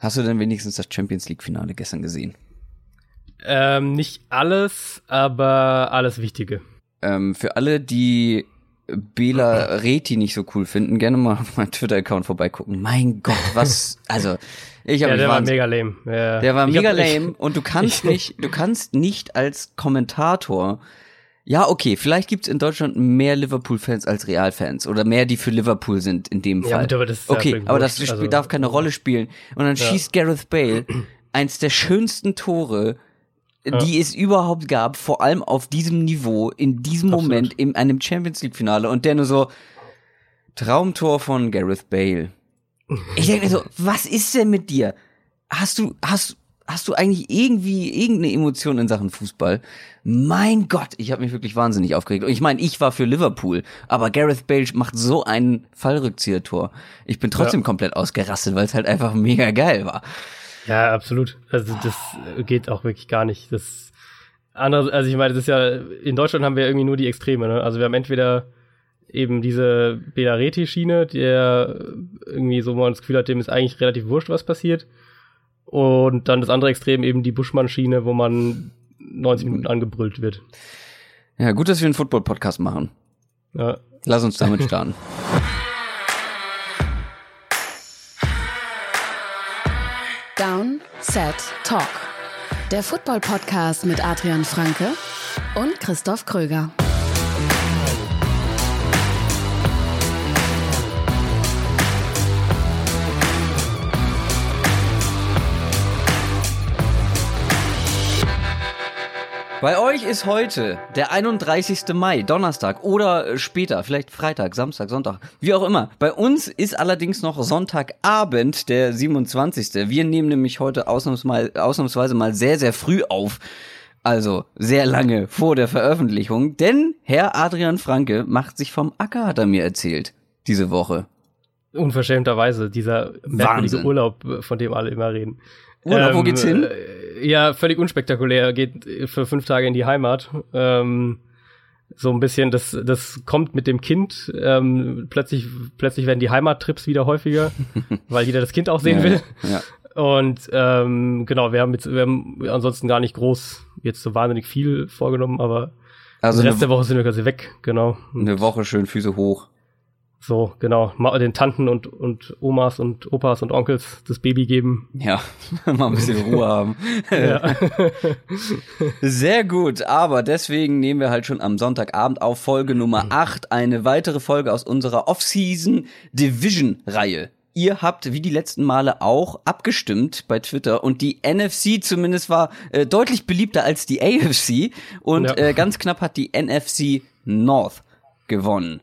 Hast du denn wenigstens das Champions League-Finale gestern gesehen? Ähm, nicht alles, aber alles Wichtige. Ähm, für alle, die Bela Reti nicht so cool finden, gerne mal auf meinem Twitter-Account vorbeigucken. Mein Gott, was, also, ich habe Ja, der war mega lame. Ja. Der war Ich mega hab- ich- lame und du kannst nicht, du kannst nicht als Kommentator. Ja, okay, vielleicht gibt's in Deutschland mehr Liverpool-Fans als Real-Fans oder mehr, die für Liverpool sind in dem Ja, Fall. gut, aber das ist ja okay, aber das also- darf keine Rolle spielen. Und dann Ja. schießt Gareth Bale eins der schönsten Tore, die es überhaupt gab, vor allem auf diesem Niveau, in diesem Absolut. Moment in einem Champions League-Finale und der nur so Traumtor von Gareth Bale. Ich denke mir so, was ist denn mit dir? Hast du, hast, hast du eigentlich irgendwie irgendeine Emotion in Sachen Fußball? Mein Gott, ich habe mich wirklich wahnsinnig aufgeregt. Und ich meine, ich war für Liverpool, aber Gareth Bale macht so ein Fallrückzieher-Tor. Ich bin trotzdem Ja. komplett ausgerastet, weil es halt einfach mega geil war. Ja, absolut. Also das geht auch wirklich gar nicht. Das andere, also ich meine, das ist ja, in Deutschland haben wir irgendwie nur die Extreme, ne? Also wir haben entweder eben diese Belareti-Schiene, der irgendwie so, man das Gefühl hat, dem ist eigentlich relativ wurscht, was passiert. Und dann das andere Extrem eben die Buschmann-Schiene, wo man 90 Minuten angebrüllt wird. Ja, gut, dass wir einen Football-Podcast machen. Ja. Lass uns damit starten. Down, Set, Talk. Der Football-Podcast mit Adrian Franke und Christoph Kröger. Bei euch ist heute der 31. Mai, Donnerstag oder äh, später, vielleicht Freitag, Samstag, Sonntag, wie auch immer. Bei uns ist allerdings noch Sonntagabend, der 27. Wir nehmen nämlich heute ausnahmsweise mal sehr, sehr früh auf. Also sehr lange vor der Veröffentlichung, denn Herr Adrian Franke macht sich vom Acker, hat er mir erzählt, diese Woche. Unverschämterweise, dieser merkwürdige. Urlaub, von dem alle immer reden. Urlaub, wo geht's hin? äh, Ja, völlig unspektakulär. Geht für fünf Tage in die Heimat. Ähm, so ein bisschen, das, das kommt mit dem Kind. Ähm, plötzlich, plötzlich werden die Heimattrips wieder häufiger, weil jeder das Kind auch sehen Ja, will. Ja. Und ähm, genau, wir haben jetzt, wir haben ansonsten gar nicht groß jetzt so wahnsinnig viel vorgenommen, aber Also den Rest der Woche sind wir quasi weg, genau. eine Woche schön Füße hoch. So, genau. Mal den Tanten und, und Omas und Opas und Onkels das Baby geben. Ja, mal ein bisschen Ruhe haben. Ja. Sehr gut, aber deswegen nehmen wir halt schon am Sonntagabend auf Folge Nummer 8 eine weitere Folge aus unserer Off-Season Division Reihe. Ihr habt wie die letzten Male auch abgestimmt bei Twitter und die NFC zumindest war äh, deutlich beliebter als die AFC und Ja. äh, ganz knapp hat die NFC North gewonnen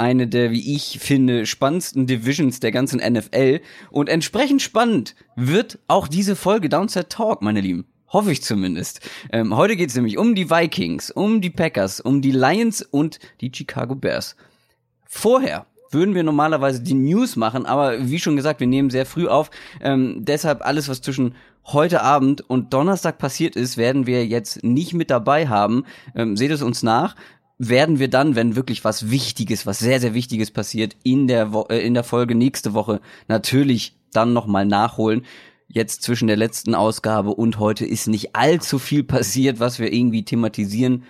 eine der, wie ich finde, spannendsten Divisions der ganzen NFL. Und entsprechend spannend wird auch diese Folge Downset Talk, meine Lieben. Hoffe ich zumindest. Ähm, heute geht es nämlich um die Vikings, um die Packers, um die Lions und die Chicago Bears. Vorher würden wir normalerweise die News machen, aber wie schon gesagt, wir nehmen sehr früh auf. Ähm, deshalb alles, was zwischen heute Abend und Donnerstag passiert ist, werden wir jetzt nicht mit dabei haben. Ähm, seht es uns nach. Werden wir dann, wenn wirklich was Wichtiges, was sehr, sehr Wichtiges passiert, in der, Wo äh, in der Folge nächste Woche natürlich dann nochmal nachholen. Jetzt zwischen der letzten Ausgabe und heute ist nicht allzu viel passiert, was wir irgendwie thematisieren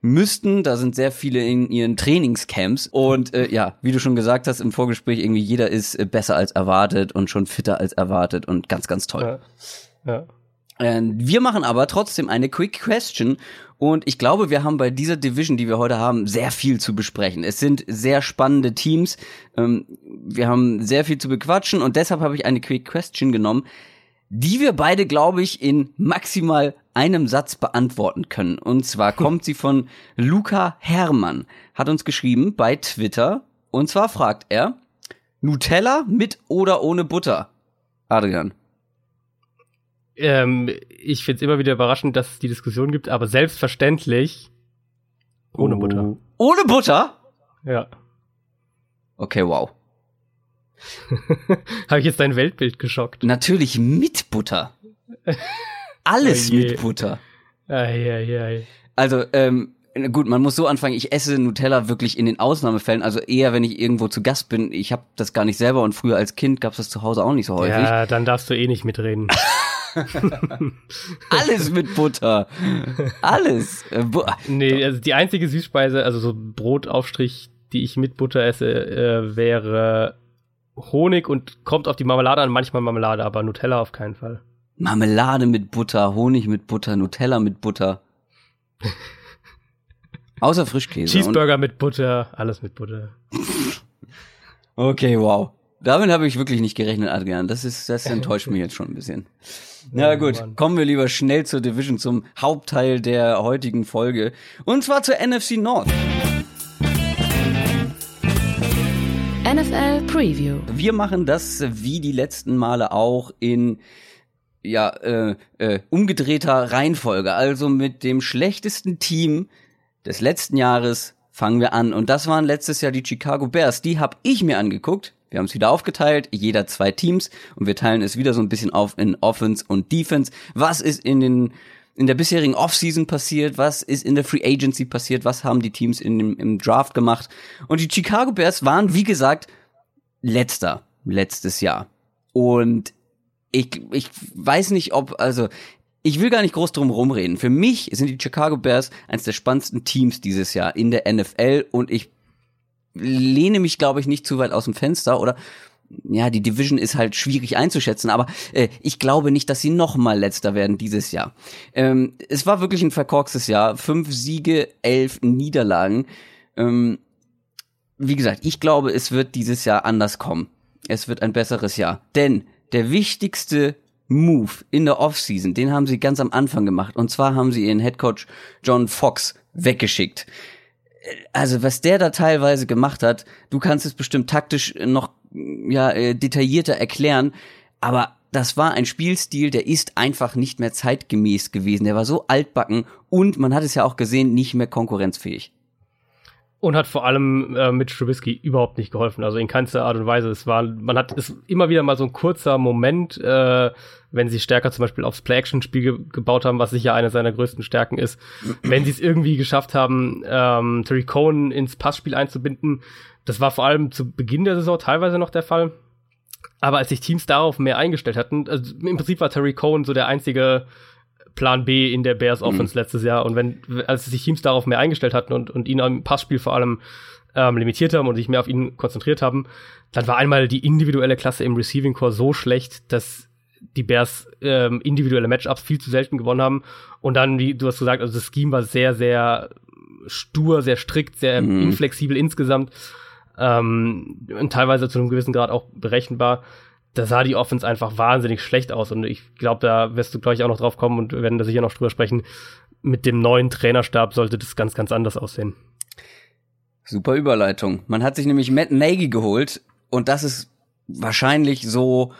müssten. Da sind sehr viele in ihren Trainingscamps. Und äh, ja, wie du schon gesagt hast im Vorgespräch, irgendwie jeder ist äh, besser als erwartet und schon fitter als erwartet und ganz, ganz toll. ja. ja. Äh, wir machen aber trotzdem eine Quick Question und ich glaube, wir haben bei dieser Division, die wir heute haben, sehr viel zu besprechen. Es sind sehr spannende Teams. Ähm, wir haben sehr viel zu bequatschen und deshalb habe ich eine Quick Question genommen, die wir beide, glaube ich, in maximal einem Satz beantworten können. Und zwar kommt sie von Luca Herrmann, hat uns geschrieben bei Twitter. Und zwar fragt er, Nutella mit oder ohne Butter? Adrian. Ähm, ich finde es immer wieder überraschend, dass es die Diskussion gibt, aber selbstverständlich ohne Butter. Ohne Butter? Ja. Okay, wow. Habe ich jetzt dein Weltbild geschockt? Natürlich mit Butter. Alles Oh mit Butter. Eieiei. Also, ähm, Gut, man muss so anfangen, ich esse Nutella wirklich in den Ausnahmefällen, also eher, wenn ich irgendwo zu Gast bin. Ich habe das gar nicht selber und früher als Kind gab's das zu Hause auch nicht so häufig. Ja, dann darfst du eh nicht mitreden. Alles mit Butter. Alles. Äh, nee, also die einzige Süßspeise, also so Brotaufstrich, die ich mit Butter esse, äh, wäre Honig und kommt auf die Marmelade an, manchmal Marmelade, aber Nutella auf keinen Fall. Marmelade mit Butter, Honig mit Butter, Nutella mit Butter. Außer Frischkäse. Cheeseburger mit Butter, alles mit Butter. okay, wow. Damit habe ich wirklich nicht gerechnet, Adrian. Das ist, das enttäuscht mich jetzt schon ein bisschen. Na gut, kommen wir lieber schnell zur Division, zum Hauptteil der heutigen Folge. Und zwar zur NFC North. NFL Preview. Wir machen das wie die letzten Male auch in ja äh, äh, umgedrehter Reihenfolge, also mit dem schlechtesten Team des letzten Jahres fangen wir an und das waren letztes Jahr die Chicago Bears. Die habe ich mir angeguckt. Wir haben es wieder aufgeteilt, jeder zwei Teams und wir teilen es wieder so ein bisschen auf in Offense und Defense. Was ist in den in der bisherigen Offseason passiert, was ist in der Free Agency passiert, was haben die Teams in dem, im Draft gemacht. Und die Chicago Bears waren, wie gesagt, letzter letztes Jahr. Und ich, ich weiß nicht, ob, also, ich will gar nicht groß drum rumreden. Für mich sind die Chicago Bears eines der spannendsten Teams dieses Jahr in der NFL und ich lehne mich, glaube ich, nicht zu weit aus dem Fenster oder ja, die Division ist halt schwierig einzuschätzen, aber äh, ich glaube nicht, dass sie noch mal letzter werden dieses Jahr. Ähm, es war wirklich ein verkorkstes Jahr. Fünf Siege, elf Niederlagen. Ähm, wie gesagt, ich glaube, es wird dieses Jahr anders kommen. Es wird ein besseres Jahr. Denn der wichtigste Move in der Offseason, den haben sie ganz am Anfang gemacht. Und zwar haben sie ihren Headcoach John Fox weggeschickt. Also was der da teilweise gemacht hat, du kannst es bestimmt taktisch noch ja, äh, detaillierter erklären, aber das war ein Spielstil, der ist einfach nicht mehr zeitgemäß gewesen. Der war so altbacken und man hat es ja auch gesehen, nicht mehr konkurrenzfähig. Und hat vor allem äh, mit Trubisky überhaupt nicht geholfen. Also in keinster Art und Weise. Es war, man hat es immer wieder mal so ein kurzer Moment, äh, wenn sie stärker zum Beispiel aufs Play-Action-Spiel ge gebaut haben, was sicher eine seiner größten Stärken ist. wenn sie es irgendwie geschafft haben, ähm, Terry Cohen ins Passspiel einzubinden, das war vor allem zu Beginn der Saison teilweise noch der Fall. Aber als sich Teams darauf mehr eingestellt hatten, also im Prinzip war Terry Cohen so der einzige Plan B in der Bears mhm. Offense mhm. letztes Jahr. Und wenn, als sich Teams darauf mehr eingestellt hatten und, und ihn am Passspiel vor allem ähm, limitiert haben und sich mehr auf ihn konzentriert haben, dann war einmal die individuelle Klasse im Receiving Core so schlecht, dass die Bears ähm, individuelle Matchups viel zu selten gewonnen haben. Und dann, wie du hast gesagt, also das Scheme war sehr, sehr stur, sehr strikt, sehr mhm. inflexibel insgesamt ähm, und teilweise zu einem gewissen Grad auch berechenbar. Da sah die Offense einfach wahnsinnig schlecht aus und ich glaube, da wirst du gleich auch noch drauf kommen und werden da sicher noch drüber sprechen. Mit dem neuen Trainerstab sollte das ganz, ganz anders aussehen. Super Überleitung. Man hat sich nämlich Matt Nagy geholt und das ist wahrscheinlich so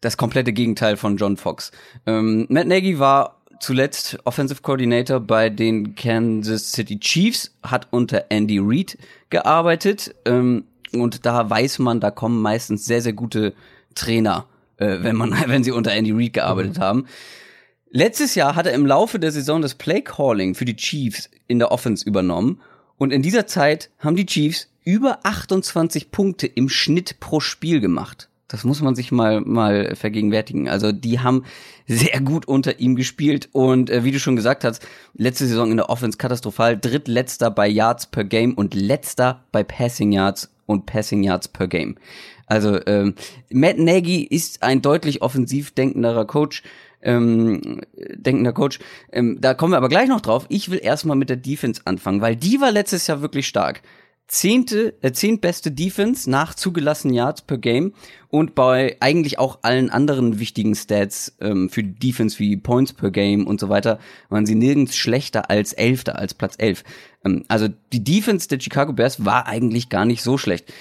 das komplette Gegenteil von John Fox. Ähm, Matt Nagy war zuletzt Offensive Coordinator bei den Kansas City Chiefs, hat unter Andy Reid gearbeitet ähm, und da weiß man, da kommen meistens sehr, sehr gute Trainer, äh, wenn man, wenn sie unter Andy Reid gearbeitet mhm. haben. Letztes Jahr hat er im Laufe der Saison das Play Calling für die Chiefs in der Offense übernommen und in dieser Zeit haben die Chiefs über 28 Punkte im Schnitt pro Spiel gemacht. Das muss man sich mal mal vergegenwärtigen. Also die haben sehr gut unter ihm gespielt und äh, wie du schon gesagt hast, letzte Saison in der Offense katastrophal, drittletzter bei Yards per Game und letzter bei Passing Yards und Passing Yards per Game. Also ähm, Matt Nagy ist ein deutlich offensiv denkenderer Coach. Ähm, denkender Coach. Ähm, da kommen wir aber gleich noch drauf. Ich will erstmal mit der Defense anfangen, weil die war letztes Jahr wirklich stark zehnte, äh, zehntbeste Defense nach zugelassenen Yards per Game und bei eigentlich auch allen anderen wichtigen Stats ähm, für Defense wie Points per Game und so weiter waren sie nirgends schlechter als Elfter, als Platz elf. Ähm, also die Defense der Chicago Bears war eigentlich gar nicht so schlecht.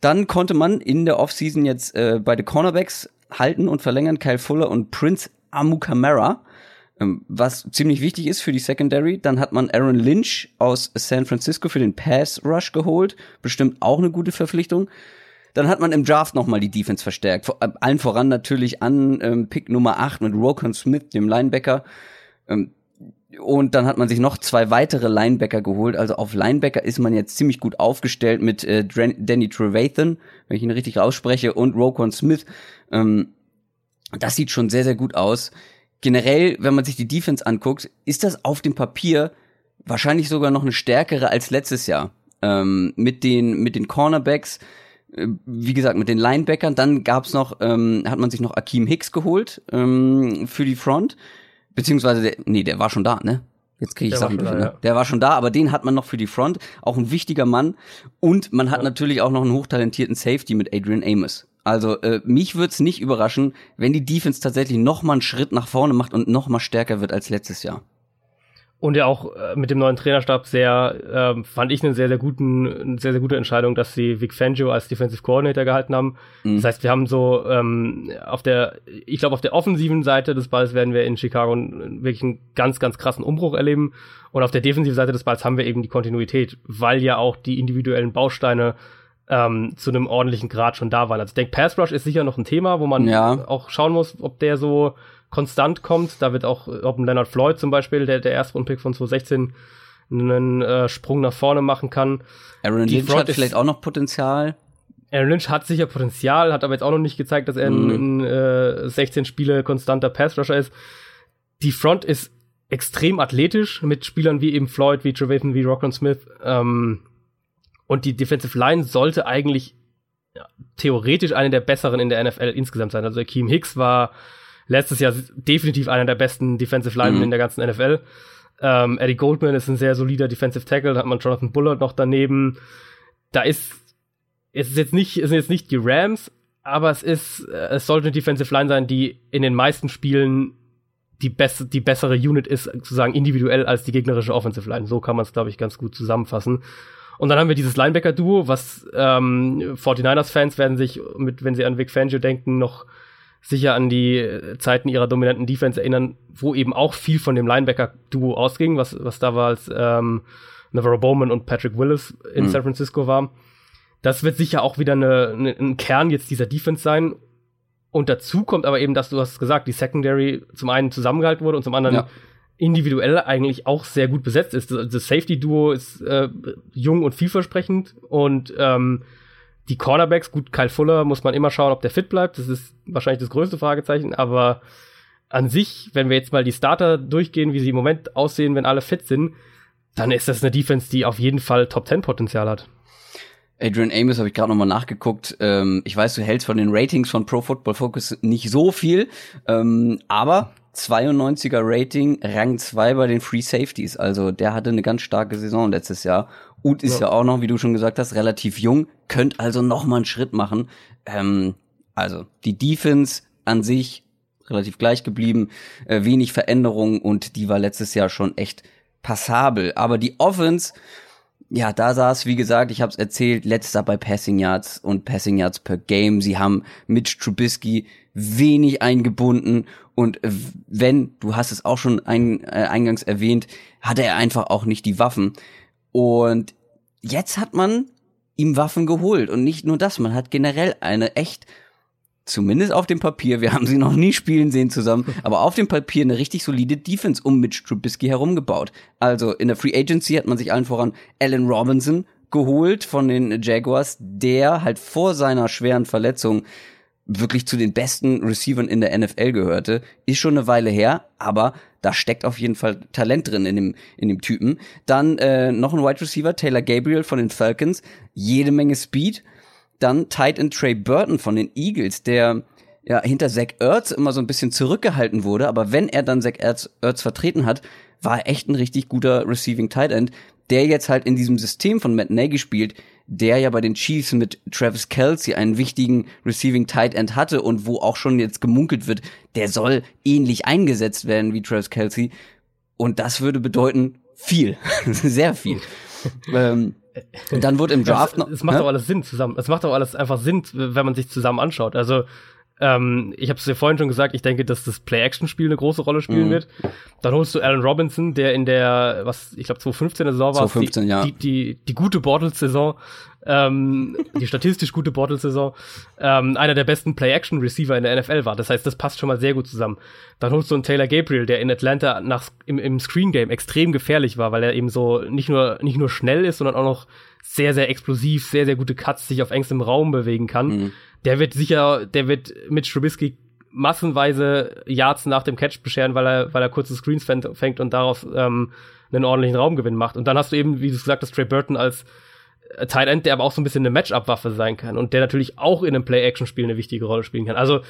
Dann konnte man in der Offseason jetzt äh, beide Cornerbacks halten und verlängern, Kyle Fuller und Prince Amukamara. Ähm, was ziemlich wichtig ist für die Secondary. Dann hat man Aaron Lynch aus San Francisco für den Pass Rush geholt. Bestimmt auch eine gute Verpflichtung. Dann hat man im Draft nochmal die Defense verstärkt. Vor, äh, allen voran natürlich an ähm, Pick Nummer 8 mit Rokon Smith, dem Linebacker. Ähm, und dann hat man sich noch zwei weitere Linebacker geholt. Also auf Linebacker ist man jetzt ziemlich gut aufgestellt mit äh, Danny Trevathan, wenn ich ihn richtig ausspreche, und Roquan Smith. Ähm, das sieht schon sehr, sehr gut aus. Generell, wenn man sich die Defense anguckt, ist das auf dem Papier wahrscheinlich sogar noch eine stärkere als letztes Jahr. Ähm, mit den mit den Cornerbacks, äh, wie gesagt, mit den Linebackern. Dann gab's noch, ähm, hat man sich noch Akeem Hicks geholt ähm, für die Front. Beziehungsweise, der, nee, der war schon da, ne? Jetzt kriege ich der Sachen durch, ne? Ja. Der war schon da, aber den hat man noch für die Front. Auch ein wichtiger Mann. Und man hat ja. natürlich auch noch einen hochtalentierten Safety mit Adrian Amos. Also äh, mich würde es nicht überraschen, wenn die Defense tatsächlich noch mal einen Schritt nach vorne macht und noch mal stärker wird als letztes Jahr. Und ja auch äh, mit dem neuen Trainerstab sehr, äh, fand ich eine sehr, sehr guten, eine sehr, sehr gute Entscheidung, dass sie Vic Fangio als Defensive Coordinator gehalten haben. Mhm. Das heißt, wir haben so ähm, auf der, ich glaube, auf der offensiven Seite des Balls werden wir in Chicago wirklich einen ganz, ganz krassen Umbruch erleben. Und auf der defensiven Seite des Balls haben wir eben die Kontinuität, weil ja auch die individuellen Bausteine ähm, zu einem ordentlichen Grad schon da waren. Also ich denke, Pass Rush ist sicher noch ein Thema, wo man ja. auch schauen muss, ob der so konstant kommt. Da wird auch, ob ein Leonard Floyd zum Beispiel, der, der Erstrundpick von 2016, einen äh, Sprung nach vorne machen kann. Aaron Die Lynch Front hat vielleicht auch noch Potenzial. Aaron Lynch hat sicher Potenzial, hat aber jetzt auch noch nicht gezeigt, dass er mm. in, in äh, 16 Spiele konstanter Pass-Rusher ist. Die Front ist extrem athletisch mit Spielern wie eben Floyd, wie Trevathan, wie Rockland Smith. Ähm, und die Defensive Line sollte eigentlich ja, theoretisch eine der besseren in der NFL insgesamt sein. Also Akeem Hicks war letztes Jahr definitiv einer der besten Defensive Linemen mhm. in der ganzen NFL. Ähm, Eddie Goldman ist ein sehr solider Defensive Tackle, da hat man Jonathan Bullard noch daneben. Da ist, es ist jetzt nicht, es sind jetzt nicht die Rams, aber es ist, äh, es sollte eine Defensive Line sein, die in den meisten Spielen die, beste, die bessere Unit ist, sozusagen individuell als die gegnerische Offensive Line. So kann man es, glaube ich, ganz gut zusammenfassen. Und dann haben wir dieses Linebacker-Duo, was ähm, 49ers-Fans werden sich, mit, wenn sie an Vic Fangio denken, noch sicher an die äh, Zeiten ihrer dominanten Defense erinnern, wo eben auch viel von dem Linebacker-Duo ausging, was, was da war, als ähm, Navarro Bowman und Patrick Willis in mhm. San Francisco war. Das wird sicher auch wieder eine, eine, ein Kern jetzt dieser Defense sein. Und dazu kommt aber eben, dass du hast gesagt, die Secondary zum einen zusammengehalten wurde und zum anderen ja. individuell eigentlich auch sehr gut besetzt ist. Das Safety-Duo ist äh, jung und vielversprechend und ähm, die Cornerbacks, gut, Kyle Fuller muss man immer schauen, ob der fit bleibt. Das ist wahrscheinlich das größte Fragezeichen, aber an sich, wenn wir jetzt mal die Starter durchgehen, wie sie im Moment aussehen, wenn alle fit sind, dann ist das eine Defense, die auf jeden Fall Top 10 Potenzial hat. Adrian Amos habe ich gerade nochmal nachgeguckt. Ähm, ich weiß, du hältst von den Ratings von Pro Football Focus nicht so viel, ähm, aber 92er Rating, Rang 2 bei den Free Safeties. Also der hatte eine ganz starke Saison letztes Jahr und ist ja. ja auch noch, wie du schon gesagt hast, relativ jung, könnt also noch mal einen Schritt machen. Ähm, also die Defense an sich relativ gleich geblieben, äh, wenig Veränderung und die war letztes Jahr schon echt passabel. Aber die Offense, ja, da saß, wie gesagt, ich habe es erzählt, letzter bei Passing Yards und Passing Yards per Game. Sie haben Mitch Trubisky wenig eingebunden und wenn, du hast es auch schon ein, äh, eingangs erwähnt, hatte er einfach auch nicht die Waffen. Und jetzt hat man ihm Waffen geholt. Und nicht nur das, man hat generell eine echt, zumindest auf dem Papier, wir haben sie noch nie spielen sehen zusammen, aber auf dem Papier eine richtig solide Defense um Mitch Trubisky herumgebaut. Also in der Free Agency hat man sich allen voran Allen Robinson geholt von den Jaguars, der halt vor seiner schweren Verletzung wirklich zu den besten Receivern in der NFL gehörte. Ist schon eine Weile her, aber da steckt auf jeden Fall Talent drin in dem, in dem Typen. Dann äh, noch ein Wide Receiver, Taylor Gabriel von den Falcons, jede Menge Speed. Dann Tight End Trey Burton von den Eagles, der ja hinter Zach Ertz immer so ein bisschen zurückgehalten wurde, aber wenn er dann Zach Ertz, Ertz vertreten hat, war er echt ein richtig guter Receiving Tight End, der jetzt halt in diesem System von Matt Nagy spielt, der ja bei den Chiefs mit Travis Kelsey einen wichtigen Receiving Tight End hatte und wo auch schon jetzt gemunkelt wird, der soll ähnlich eingesetzt werden wie Travis Kelsey. Und das würde bedeuten viel, sehr viel. ähm, und dann wurde im Draft noch. Es macht ja? auch alles Sinn zusammen. Es macht auch alles einfach Sinn, wenn man sich zusammen anschaut. Also ähm, ich habe es dir vorhin schon gesagt, ich denke, dass das Play-Action-Spiel eine große Rolle spielen mhm. wird. Dann holst du Alan Robinson, der in der, was ich glaube 2015 Saison war, 2015, die, ja. die, die, die gute Bortles-Saison, ähm, die statistisch gute Bortles-Saison, ähm, einer der besten Play-Action-Receiver in der NFL war. Das heißt, das passt schon mal sehr gut zusammen. Dann holst du einen Taylor Gabriel, der in Atlanta nach, im, im Screen-Game extrem gefährlich war, weil er eben so nicht nur, nicht nur schnell ist, sondern auch noch sehr, sehr explosiv, sehr, sehr gute Cuts sich auf engstem Raum bewegen kann. Mhm. Der wird sicher, der wird mit Trubisky massenweise Yards nach dem Catch bescheren, weil er, weil er kurze Screens fängt und daraus ähm, einen ordentlichen Raumgewinn macht. Und dann hast du eben, wie du gesagt hast, Trey Burton als Tight End, der aber auch so ein bisschen eine Matchup-Waffe sein kann und der natürlich auch in einem Play-Action-Spiel eine wichtige Rolle spielen kann. Also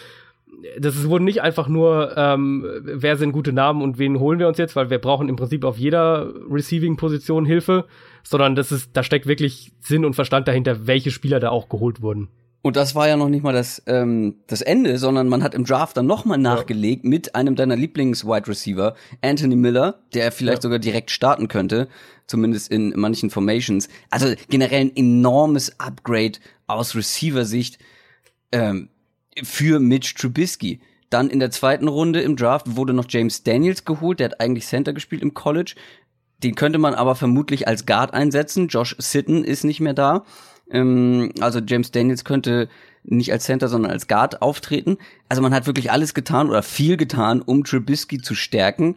das ist, wurde nicht einfach nur, ähm, wer sind gute Namen und wen holen wir uns jetzt, weil wir brauchen im Prinzip auf jeder Receiving-Position Hilfe, sondern das ist, da steckt wirklich Sinn und Verstand dahinter, welche Spieler da auch geholt wurden. Und das war ja noch nicht mal das, ähm, das Ende, sondern man hat im Draft dann nochmal nachgelegt ja. mit einem deiner Lieblings-Wide Receiver, Anthony Miller, der vielleicht ja. sogar direkt starten könnte, zumindest in manchen Formations. Also generell ein enormes Upgrade aus Receiver-Sicht ähm, für Mitch Trubisky. Dann in der zweiten Runde im Draft wurde noch James Daniels geholt, der hat eigentlich Center gespielt im College. Den könnte man aber vermutlich als Guard einsetzen. Josh Sitten ist nicht mehr da. Ähm, also James Daniels könnte nicht als Center, sondern als Guard auftreten. Also man hat wirklich alles getan oder viel getan, um Trubisky zu stärken.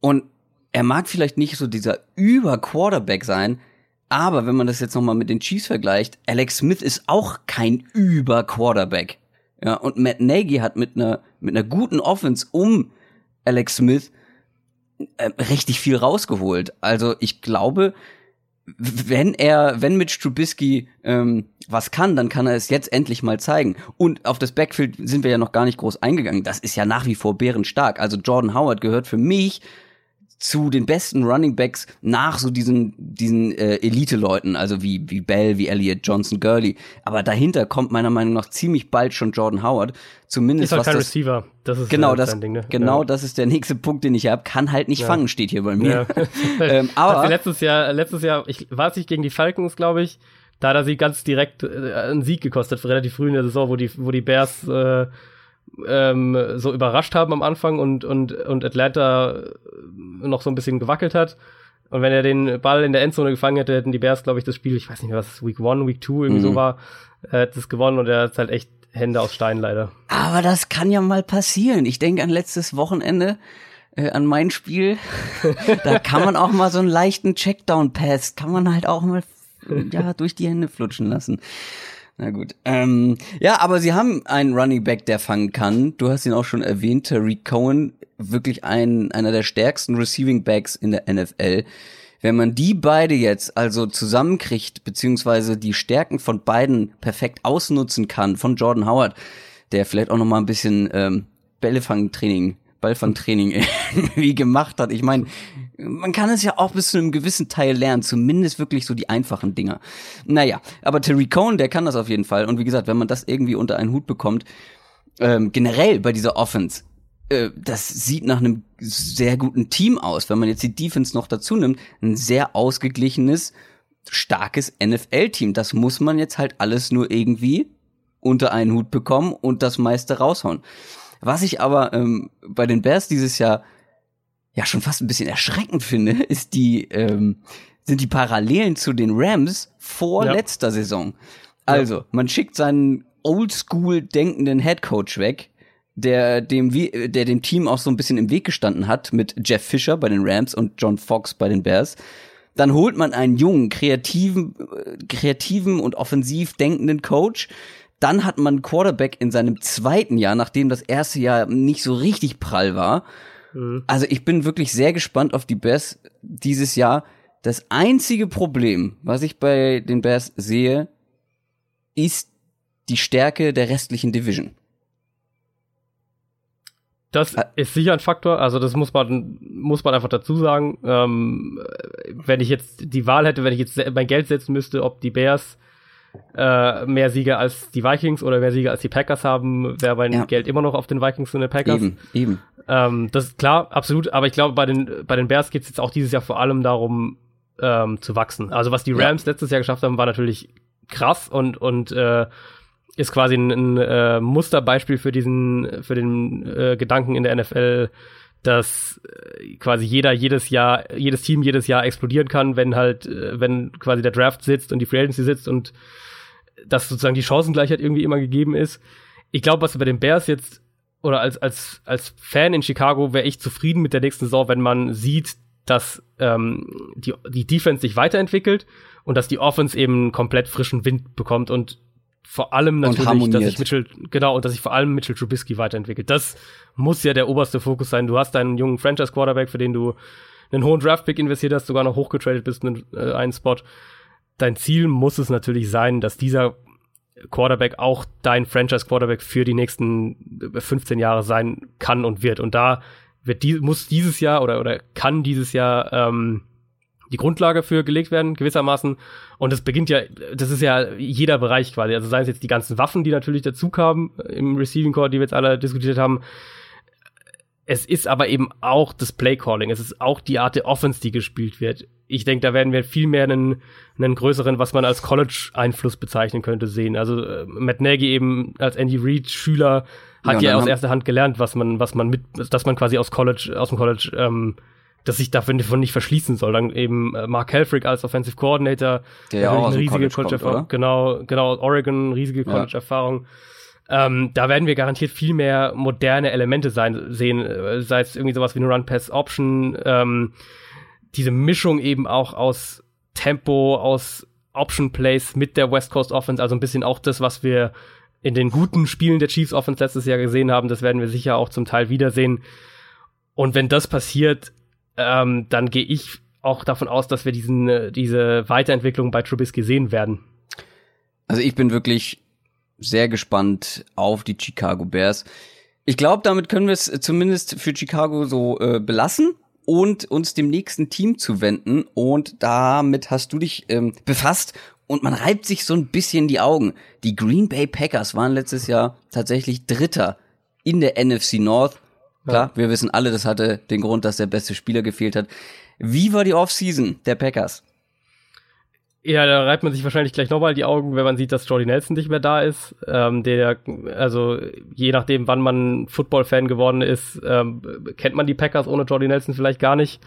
Und er mag vielleicht nicht so dieser Über-Quarterback sein, aber wenn man das jetzt nochmal mit den Chiefs vergleicht, Alex Smith ist auch kein Über-Quarterback. Ja, und Matt Nagy hat mit einer, mit einer guten Offense um Alex Smith äh, richtig viel rausgeholt. Also ich glaube, wenn er, wenn Mitch Trubisky ähm, was kann, dann kann er es jetzt endlich mal zeigen. Und auf das Backfield sind wir ja noch gar nicht groß eingegangen. Das ist ja nach wie vor bärenstark. Also Jordan Howard gehört für mich zu den besten Running Backs nach so diesen diesen äh, Elite-Leuten, also wie wie Bell, wie Elliott, Johnson, Gurley. Aber dahinter kommt meiner Meinung nach ziemlich bald schon Jordan Howard. Zumindest ist halt was kein das, Receiver. Das ist genau äh, das Ding, ne? genau ja. das ist der nächste Punkt, den ich habe. Kann halt nicht ja. fangen, steht hier bei mir. Ja. ähm, aber letztes Jahr letztes Jahr ich war es nicht gegen die Falcons, glaube ich. Da hat er sie ganz direkt äh, einen Sieg gekostet, relativ früh in der Saison, wo die wo die Bears äh, ähm, so überrascht haben am Anfang und, und, und Atlanta noch so ein bisschen gewackelt hat. Und wenn er den Ball in der Endzone gefangen hätte, hätten die Bears, glaube ich, das Spiel, ich weiß nicht mehr, was Week One, Week Two irgendwie mhm. so war, er hat es gewonnen und er hat halt echt Hände aus Stein leider. Aber das kann ja mal passieren. Ich denke an letztes Wochenende, äh, an mein Spiel. da kann man auch mal so einen leichten Checkdown-Pass, kann man halt auch mal ja, durch die Hände flutschen lassen. Na gut. Ähm, ja, aber sie haben einen Running Back, der fangen kann. Du hast ihn auch schon erwähnt, Terry Cohen, wirklich ein, einer der stärksten Receiving Backs in der NFL. Wenn man die beide jetzt also zusammenkriegt, beziehungsweise die Stärken von beiden perfekt ausnutzen kann, von Jordan Howard, der vielleicht auch noch mal ein bisschen ähm, Bällefangtraining Ballfangtraining irgendwie gemacht hat. Ich meine, man kann es ja auch bis zu einem gewissen Teil lernen, zumindest wirklich so die einfachen Dinger. Naja, aber Terry Cohn, der kann das auf jeden Fall. Und wie gesagt, wenn man das irgendwie unter einen Hut bekommt, ähm, generell bei dieser Offense, äh, das sieht nach einem sehr guten Team aus. Wenn man jetzt die Defense noch dazu nimmt, ein sehr ausgeglichenes, starkes NFL-Team. Das muss man jetzt halt alles nur irgendwie unter einen Hut bekommen und das meiste raushauen. Was ich aber ähm, bei den Bears dieses Jahr ja schon fast ein bisschen erschreckend finde, ist die ähm, sind die Parallelen zu den Rams vor ja. letzter Saison. Also, man schickt seinen oldschool denkenden Headcoach weg, der dem der dem Team auch so ein bisschen im Weg gestanden hat mit Jeff Fisher bei den Rams und John Fox bei den Bears. Dann holt man einen jungen, kreativen, äh, kreativen und offensiv denkenden Coach, dann hat man Quarterback in seinem zweiten Jahr, nachdem das erste Jahr nicht so richtig prall war. Mhm. Also ich bin wirklich sehr gespannt auf die Bears dieses Jahr. Das einzige Problem, was ich bei den Bears sehe, ist die Stärke der restlichen Division. Das ist sicher ein Faktor, also das muss man, muss man einfach dazu sagen. Ähm, wenn ich jetzt die Wahl hätte, wenn ich jetzt mein Geld setzen müsste, ob die Bears äh, mehr Siege als die Vikings oder mehr Siege als die Packers haben, wäre mein ja. Geld immer noch auf den Vikings und den Packers. Eben, eben. Ähm, das ist klar, absolut. Aber ich glaube, bei den, bei den Bears geht es jetzt auch dieses Jahr vor allem darum, ähm, zu wachsen. Also was die Rams ja. letztes Jahr geschafft haben, war natürlich krass und, und äh, ist quasi ein, ein äh, Musterbeispiel für diesen, für den äh, Gedanken in der NFL, dass äh, quasi jeder jedes Jahr, jedes Team jedes Jahr explodieren kann, wenn halt, äh, wenn quasi der Draft sitzt und die Free Agency sitzt und dass sozusagen die Chancengleichheit irgendwie immer gegeben ist. Ich glaube, was bei den Bears jetzt oder als als als Fan in Chicago wäre ich zufrieden mit der nächsten Saison, wenn man sieht, dass ähm, die die Defense sich weiterentwickelt und dass die Offense eben komplett frischen Wind bekommt und vor allem natürlich, dass sich Mitchell, genau, und dass sich vor allem Mitchell Trubisky weiterentwickelt. Das muss ja der oberste Fokus sein. Du hast einen jungen Franchise-Quarterback, für den du einen hohen Draft-Pick investiert hast, sogar noch hochgetradet bist, einen, äh, einen Spot. Dein Ziel muss es natürlich sein, dass dieser Quarterback auch dein Franchise-Quarterback für die nächsten 15 Jahre sein kann und wird. Und da wird die, muss dieses Jahr oder, oder kann dieses Jahr ähm, die Grundlage für gelegt werden, gewissermaßen. Und es beginnt ja, das ist ja jeder Bereich quasi. Also seien es jetzt die ganzen Waffen, die natürlich dazu kamen im Receiving Core, die wir jetzt alle diskutiert haben. Es ist aber eben auch das Play Calling. Es ist auch die Art der Offense, die gespielt wird. Ich denke, da werden wir viel mehr einen, einen größeren, was man als College-Einfluss bezeichnen könnte, sehen. Also äh, Matt Nagy eben als Andy Reid Schüler hat ja, ja aus erster Hand gelernt, was man, was man mit, dass man quasi aus College, aus dem College ähm, dass sich davon nicht verschließen soll. Dann eben äh, Mark Helfrich als Offensive Coordinator, der ja auch eine riesige College-Erfahrung, genau, genau, Oregon, riesige College-Erfahrung. Ja. Ähm, da werden wir garantiert viel mehr moderne Elemente sein, sehen, äh, sei es irgendwie sowas wie eine Run-Pass-Option, ähm, diese Mischung eben auch aus Tempo, aus Option-Plays mit der West Coast Offense, also ein bisschen auch das, was wir in den guten Spielen der Chiefs Offense letztes Jahr gesehen haben, das werden wir sicher auch zum Teil wiedersehen. Und wenn das passiert, ähm, dann gehe ich auch davon aus, dass wir diesen, äh, diese Weiterentwicklung bei Trubisky sehen werden. Also ich bin wirklich sehr gespannt auf die Chicago Bears. Ich glaube, damit können wir es zumindest für Chicago so äh, belassen und uns dem nächsten Team zuwenden. Und damit hast du dich ähm, befasst und man reibt sich so ein bisschen die Augen. Die Green Bay Packers waren letztes Jahr tatsächlich Dritter in der NFC North Klar, wir wissen alle, das hatte den Grund, dass der beste Spieler gefehlt hat. Wie war die Offseason der Packers? Ja, da reibt man sich wahrscheinlich gleich nochmal die Augen, wenn man sieht, dass Jordy Nelson nicht mehr da ist. Ähm, der, also je nachdem, wann man Football-Fan geworden ist, ähm, kennt man die Packers ohne Jordy Nelson vielleicht gar nicht.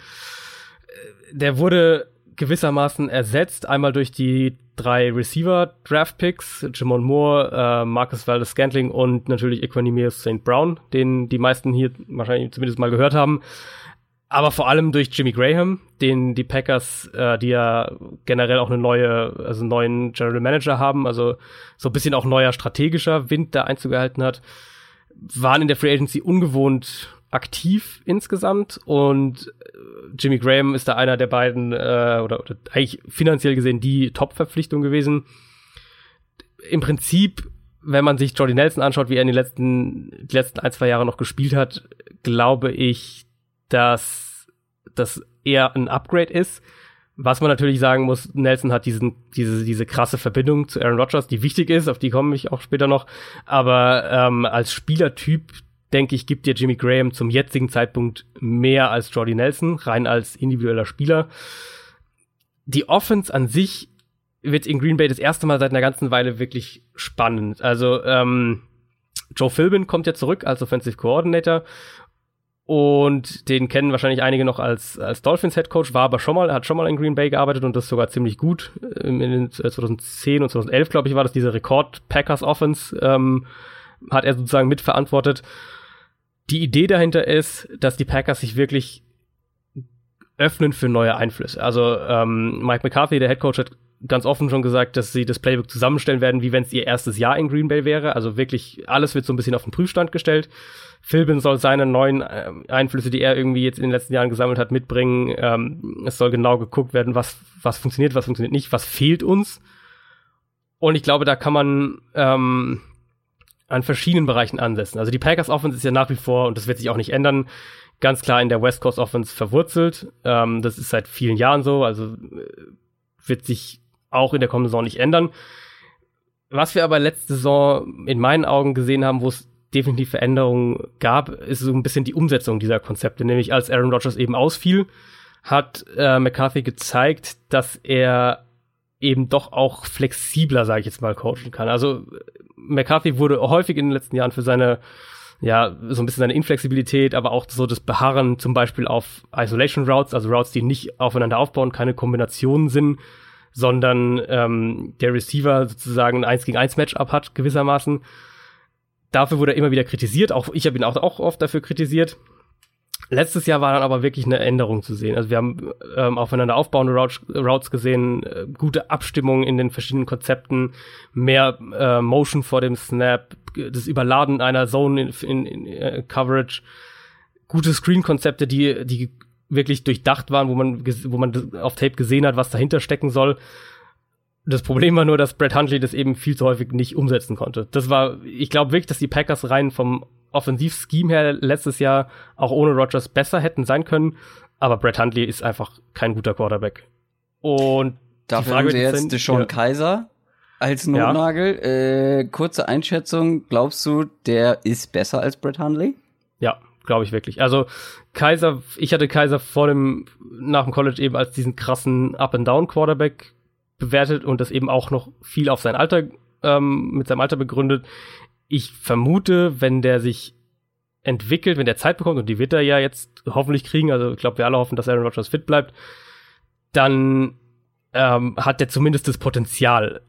Der wurde gewissermaßen ersetzt, einmal durch die drei Receiver-Draft-Picks, Jamon Moore, äh, Marcus Valdes-Scantling und natürlich Equanimous St. Brown, den die meisten hier wahrscheinlich zumindest mal gehört haben. Aber vor allem durch Jimmy Graham, den die Packers, äh, die ja generell auch eine neue, also einen neuen General Manager haben, also so ein bisschen auch neuer strategischer Wind da Einzug gehalten hat, waren in der Free Agency ungewohnt aktiv insgesamt und äh, Jimmy Graham ist da einer der beiden äh, oder, oder eigentlich finanziell gesehen die Top-Verpflichtung gewesen. Im Prinzip, wenn man sich Jordy Nelson anschaut, wie er in den letzten die letzten ein zwei Jahre noch gespielt hat, glaube ich, dass das eher ein Upgrade ist. Was man natürlich sagen muss, Nelson hat diesen, diese, diese krasse Verbindung zu Aaron Rodgers, die wichtig ist, auf die komme ich auch später noch. Aber ähm, als Spielertyp denke ich, gibt dir Jimmy Graham zum jetzigen Zeitpunkt mehr als Jordy Nelson, rein als individueller Spieler. Die Offense an sich wird in Green Bay das erste Mal seit einer ganzen Weile wirklich spannend. Also ähm, Joe Philbin kommt ja zurück als Offensive Coordinator und den kennen wahrscheinlich einige noch als, als Dolphins Head Coach, war aber schon mal, hat schon mal in Green Bay gearbeitet und das sogar ziemlich gut. In den 2010 und 2011, glaube ich, war das diese Rekord Packers Offense, ähm, hat er sozusagen mitverantwortet die Idee dahinter ist, dass die Packers sich wirklich öffnen für neue Einflüsse. Also ähm, Mike McCarthy, der Head Coach, hat ganz offen schon gesagt, dass sie das Playbook zusammenstellen werden, wie wenn es ihr erstes Jahr in Green Bay wäre. Also wirklich alles wird so ein bisschen auf den Prüfstand gestellt. Philbin soll seine neuen äh, Einflüsse, die er irgendwie jetzt in den letzten Jahren gesammelt hat, mitbringen. Ähm, es soll genau geguckt werden, was was funktioniert, was funktioniert nicht, was fehlt uns. Und ich glaube, da kann man ähm, an verschiedenen Bereichen ansetzen. Also die Packers Offense ist ja nach wie vor, und das wird sich auch nicht ändern, ganz klar in der West Coast Offense verwurzelt. Ähm, das ist seit vielen Jahren so, also äh, wird sich auch in der kommenden Saison nicht ändern. Was wir aber letzte Saison in meinen Augen gesehen haben, wo es definitiv Veränderungen gab, ist so ein bisschen die Umsetzung dieser Konzepte. Nämlich als Aaron Rodgers eben ausfiel, hat äh, McCarthy gezeigt, dass er eben doch auch flexibler, sage ich jetzt mal, coachen kann. Also McCarthy wurde häufig in den letzten Jahren für seine ja, so ein bisschen seine Inflexibilität, aber auch so das Beharren zum Beispiel auf Isolation Routes, also Routes, die nicht aufeinander aufbauen, keine Kombinationen sind, sondern ähm, der Receiver sozusagen ein 1 gegen 1 Matchup hat, gewissermaßen. Dafür wurde er immer wieder kritisiert, auch ich habe ihn auch, auch oft dafür kritisiert. Letztes Jahr war dann aber wirklich eine Änderung zu sehen. Also wir haben ähm, aufeinander aufbauende Routes gesehen, äh, gute Abstimmung in den verschiedenen Konzepten, mehr äh, Motion vor dem Snap, das Überladen einer Zone in, in, in uh, Coverage, gute Screen-Konzepte, die, die wirklich durchdacht waren, wo man, wo man auf Tape gesehen hat, was dahinter stecken soll. Das Problem war nur, dass Brett Hundley das eben viel zu häufig nicht umsetzen konnte. Das war, ich glaube wirklich, dass die Packers rein vom Offensivscheme her letztes Jahr auch ohne Rogers besser hätten sein können. Aber Brett Hundley ist einfach kein guter Quarterback. Und Dafür haben sie jetzt Deshaun ja. Kaiser als Notnagel. Ja. Äh, kurze Einschätzung, glaubst du, der ist besser als Brett Hundley? Ja, glaube ich wirklich. Also Kaiser, ich hatte Kaiser vor dem, nach dem College eben als diesen krassen Up-and-Down-Quarterback bewertet und das eben auch noch viel auf sein Alter, ähm, mit seinem Alter begründet ich vermute, wenn der sich entwickelt, wenn der Zeit bekommt, und die wird er ja jetzt hoffentlich kriegen, also ich glaube, wir alle hoffen, dass Aaron Rodgers fit bleibt, dann ähm, hat der zumindest das Potenzial,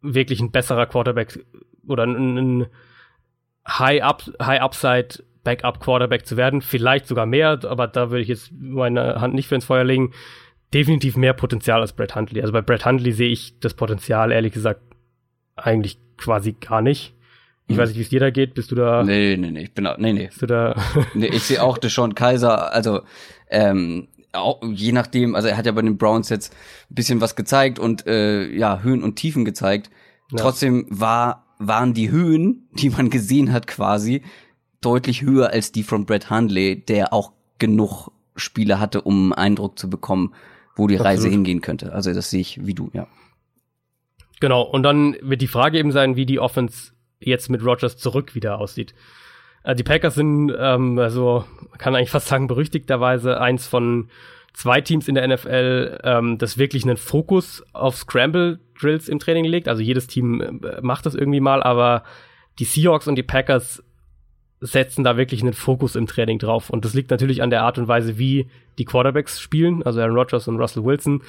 wirklich ein besserer Quarterback oder ein, ein High, Up, High Upside Backup Quarterback zu werden. Vielleicht sogar mehr, aber da würde ich jetzt meine Hand nicht für ins Feuer legen. Definitiv mehr Potenzial als Brett Huntley. Also bei Brett Huntley sehe ich das Potenzial, ehrlich gesagt, eigentlich quasi gar nicht. Ich weiß nicht, wie es dir da geht. Bist du da? Nee, nee, nee. Ich bin, nee, nee. Bist du da? nee, ich sehe auch Deshaun Kaiser. Also, ähm, auch, je nachdem, also er hat ja bei den Browns jetzt ein bisschen was gezeigt und äh, ja, Höhen und Tiefen gezeigt. Ja. Trotzdem war, waren die Höhen, die man gesehen hat, quasi deutlich höher als die von Brett Hundley, der auch genug Spiele hatte, um einen Eindruck zu bekommen, wo die Absolut. Reise hingehen könnte. Also das sehe ich wie du, ja. Genau, und dann wird die Frage eben sein, wie die Offense jetzt mit Rogers zurück wieder aussieht. Äh, die Packers sind, ähm, also man kann eigentlich fast sagen, berüchtigterweise eins von zwei Teams in der NFL, ähm, das wirklich einen Fokus auf Scramble Drills im Training legt. Also jedes Team äh, macht das irgendwie mal, aber die Seahawks und die Packers setzen da wirklich einen Fokus im Training drauf. Und das liegt natürlich an der Art und Weise, wie die Quarterbacks spielen, also Aaron Rodgers und Russell Wilson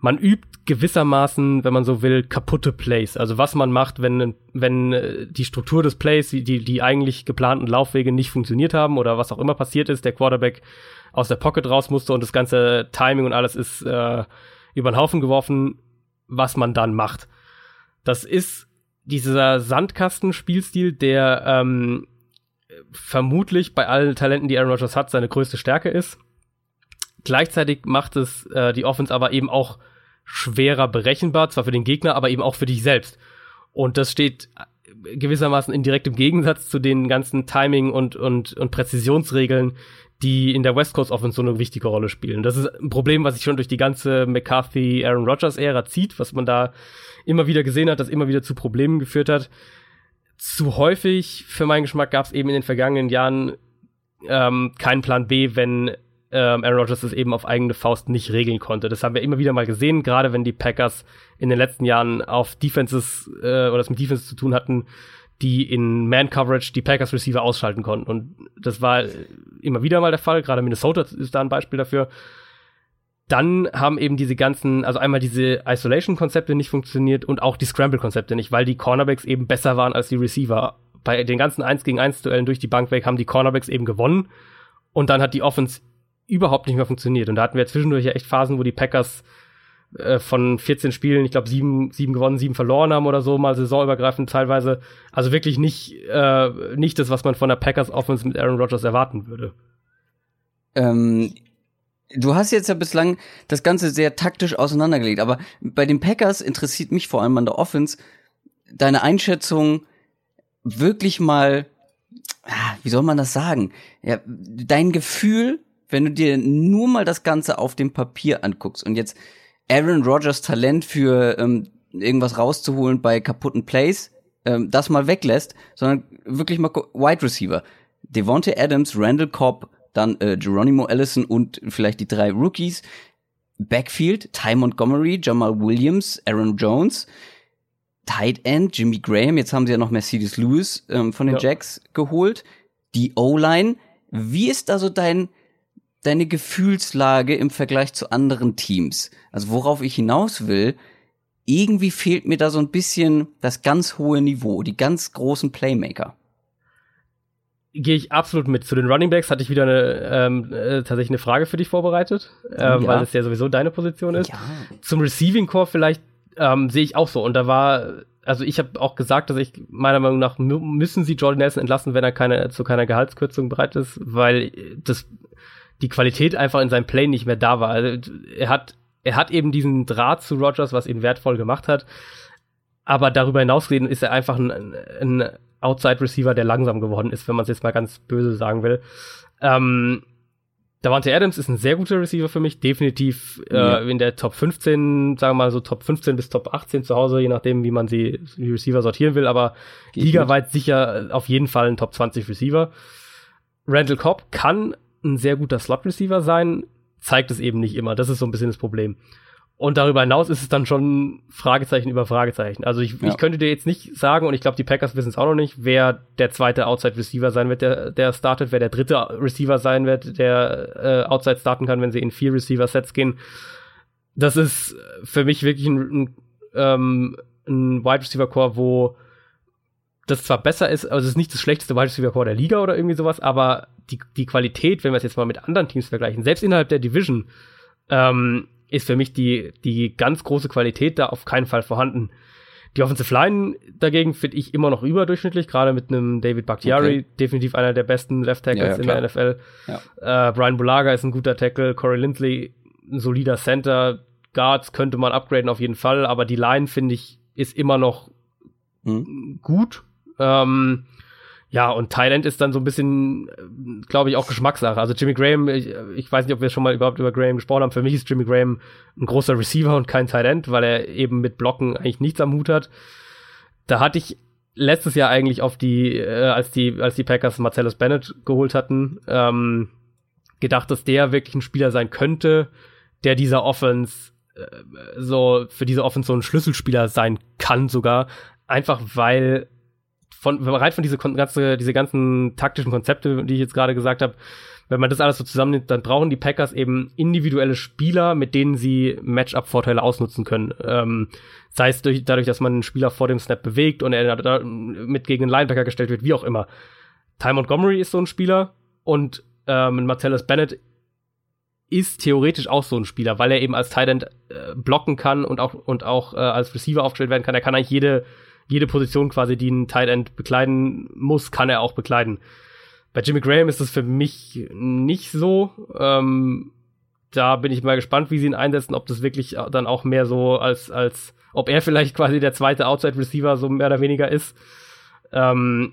man übt gewissermaßen, wenn man so will, kaputte Plays. Also was man macht, wenn, wenn äh, die Struktur des Plays, die, die eigentlich geplanten Laufwege nicht funktioniert haben oder was auch immer passiert ist, der Quarterback aus der Pocket raus musste und das ganze Timing und alles ist äh, über den Haufen geworfen, was man dann macht. Das ist dieser Sandkastenspielstil, der ähm, vermutlich bei allen Talenten, die Aaron Rodgers hat, seine größte Stärke ist. Gleichzeitig macht es äh, die Offense aber eben auch schwerer berechenbar, zwar für den Gegner, aber eben auch für dich selbst. Und das steht gewissermaßen in direktem Gegensatz zu den ganzen Timing- und, und, und Präzisionsregeln, die in der West Coast Offense so eine wichtige Rolle spielen. Das ist ein Problem, was sich schon durch die ganze McCarthy, Aaron Rodgers Ära zieht, was man da immer wieder gesehen hat, das immer wieder zu Problemen geführt hat. Zu häufig, für meinen Geschmack, gab es eben in den vergangenen Jahren ähm, keinen Plan B, wenn ähm, Aaron Rodgers es eben auf eigene Faust nicht regeln konnte. Das haben wir immer wieder mal gesehen, gerade wenn die Packers in den letzten Jahren auf Defenses äh, oder es mit Defenses zu tun hatten, die in Man-Coverage die Packers Receiver ausschalten konnten. Und das war immer wieder mal der Fall. Gerade Minnesota ist da ein Beispiel dafür. Dann haben eben diese ganzen, also einmal diese Isolation-Konzepte nicht funktioniert und auch die Scramble-Konzepte nicht, weil die Cornerbacks eben besser waren als die Receiver. Bei den ganzen 1 gegen 1 Duellen durch die Bank weg haben die Cornerbacks eben gewonnen. Und dann hat die Offense überhaupt nicht mehr funktioniert. Und da hatten wir zwischendurch ja echt Phasen, wo die Packers äh, von 14 Spielen, ich glaube, sieben, sieben gewonnen, sieben verloren haben oder so, mal saisonübergreifend teilweise. Also wirklich nicht, äh, nicht das, was man von der Packers Offense mit Aaron Rodgers erwarten würde. Ähm, du hast jetzt ja bislang das Ganze sehr taktisch auseinandergelegt, aber bei den Packers interessiert mich vor allem an der Offense deine Einschätzung wirklich mal, ah, wie soll man das sagen? Ja, dein Gefühl wenn du dir nur mal das Ganze auf dem Papier anguckst und jetzt Aaron Rodgers Talent für ähm, irgendwas rauszuholen bei kaputten Plays, ähm, das mal weglässt, sondern wirklich mal Wide Receiver. Devontae Adams, Randall Cobb, dann äh, Geronimo Allison und vielleicht die drei Rookies. Backfield, Ty Montgomery, Jamal Williams, Aaron Jones, Tight End, Jimmy Graham, jetzt haben sie ja noch Mercedes Lewis ähm, von den ja. Jacks geholt. die O-Line. Wie ist also dein, deine Gefühlslage im Vergleich zu anderen Teams? Also worauf ich hinaus will, irgendwie fehlt mir da so ein bisschen das ganz hohe Niveau, die ganz großen Playmaker. Gehe ich absolut mit. Zu den Running Backs hatte ich wieder eine, ähm, äh, tatsächlich eine Frage für dich vorbereitet, äh, ja. weil es ja sowieso deine Position ist. Ja. Zum Receiving Core vielleicht ähm, sehe ich auch so. Und da war, also ich habe auch gesagt, dass ich meiner Meinung nach müssen sie Jordan Nelson entlassen, wenn er keine, zu keiner Gehaltskürzung bereit ist, weil das die Qualität einfach in seinem Play nicht mehr da war. Also er hat er hat eben diesen Draht zu Rogers, was ihn wertvoll gemacht hat. Aber darüber hinaus gesehen ist er einfach ein, ein Outside Receiver, der langsam geworden ist, wenn man es jetzt mal ganz böse sagen will. Ähm, Davante Adams ist ein sehr guter Receiver für mich, definitiv äh, ja. in der Top 15, sagen wir mal so Top 15 bis Top 18 zu Hause, je nachdem, wie man sie die Receiver sortieren will, aber Geht ligaweit mit. sicher auf jeden Fall ein Top 20 Receiver. Randall Cobb kann ein sehr guter Slot Receiver sein, zeigt es eben nicht immer. Das ist so ein bisschen das Problem. Und darüber hinaus ist es dann schon Fragezeichen über Fragezeichen. Also ich, ja. ich könnte dir jetzt nicht sagen, und ich glaube, die Packers wissen es auch noch nicht, wer der zweite Outside Receiver sein wird, der, der startet, wer der dritte Receiver sein wird, der äh, Outside starten kann, wenn sie in vier Receiver-Sets gehen. Das ist für mich wirklich ein, ein, ähm, ein Wide Receiver Core, wo das zwar besser ist, also es ist nicht das schlechteste Wide Receiver Core der Liga oder irgendwie sowas, aber die, die Qualität, wenn wir es jetzt mal mit anderen Teams vergleichen, selbst innerhalb der Division, ähm, ist für mich die, die ganz große Qualität da auf keinen Fall vorhanden. Die Offensive Line dagegen finde ich immer noch überdurchschnittlich, gerade mit einem David Bakhtiari, okay. definitiv einer der besten Left Tackles ja, ja, in der NFL. Ja. Äh, Brian Bulaga ist ein guter Tackle, Corey Lindley ein solider Center, Guards könnte man upgraden auf jeden Fall, aber die Line finde ich ist immer noch mhm. gut. Ähm, ja, und Thailand ist dann so ein bisschen, glaube ich, auch Geschmackssache. Also Jimmy Graham, ich, ich, weiß nicht, ob wir schon mal überhaupt über Graham gesprochen haben. Für mich ist Jimmy Graham ein großer Receiver und kein Thailand, weil er eben mit Blocken eigentlich nichts am Hut hat. Da hatte ich letztes Jahr eigentlich auf die, äh, als die, als die Packers Marcellus Bennett geholt hatten, ähm, gedacht, dass der wirklich ein Spieler sein könnte, der dieser Offense äh, so für diese Offense so ein Schlüsselspieler sein kann sogar, einfach weil von, bereit von diese ganze, diese ganzen taktischen Konzepte, die ich jetzt gerade gesagt habe, wenn man das alles so zusammennimmt, dann brauchen die Packers eben individuelle Spieler, mit denen sie Matchup-Vorteile ausnutzen können. Ähm, sei es durch, dadurch, dass man einen Spieler vor dem Snap bewegt und er da mit gegen einen Linebacker gestellt wird, wie auch immer. Ty Montgomery ist so ein Spieler und ähm, Martellus Bennett ist theoretisch auch so ein Spieler, weil er eben als Tight End äh, blocken kann und auch und auch äh, als Receiver aufgestellt werden kann. Er kann eigentlich jede jede Position quasi, die ein Tight End bekleiden muss, kann er auch bekleiden. Bei Jimmy Graham ist das für mich nicht so. Ähm, da bin ich mal gespannt, wie sie ihn einsetzen, ob das wirklich dann auch mehr so als, als, ob er vielleicht quasi der zweite Outside Receiver so mehr oder weniger ist. Ähm,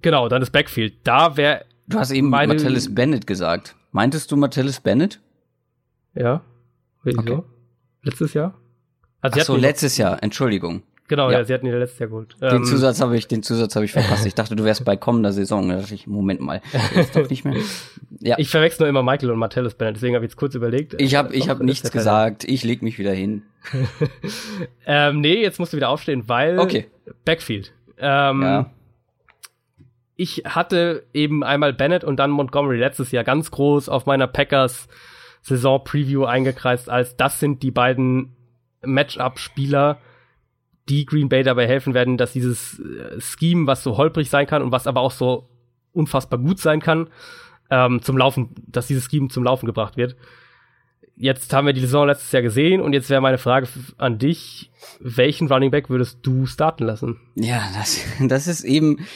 genau, dann das Backfield. Da wäre. Du hast eben meine Martellus Bennett gesagt. Meintest du Martellus Bennett? Ja. Wieso? Okay. Letztes Jahr? Also Ach so, letztes Jahr, Entschuldigung. Genau, ja. ja, sie hatten ihn letztes Jahr geholt. Den ähm, Zusatz habe ich, den Zusatz habe ich verpasst. Ich dachte, du wärst bei kommender Saison. Da dachte ich, Moment mal, ist doch nicht mehr. Ja. Ich verwechsel nur immer Michael und Martellus Bennett, deswegen habe ich jetzt kurz überlegt. Ich habe, ich habe nichts gesagt. Ich leg mich wieder hin. ähm, nee, jetzt musst du wieder aufstehen, weil okay. Backfield. Ähm, ja. Ich hatte eben einmal Bennett und dann Montgomery letztes Jahr ganz groß auf meiner Packers Saison Preview eingekreist als das sind die beiden Matchup-Spieler, die Green Bay dabei helfen werden, dass dieses äh, Scheme, was so holprig sein kann und was aber auch so unfassbar gut sein kann, ähm, zum Laufen, dass dieses Scheme zum Laufen gebracht wird. Jetzt haben wir die Saison letztes Jahr gesehen und jetzt wäre meine Frage an dich, welchen Running Back würdest du starten lassen? Ja, das, das ist eben,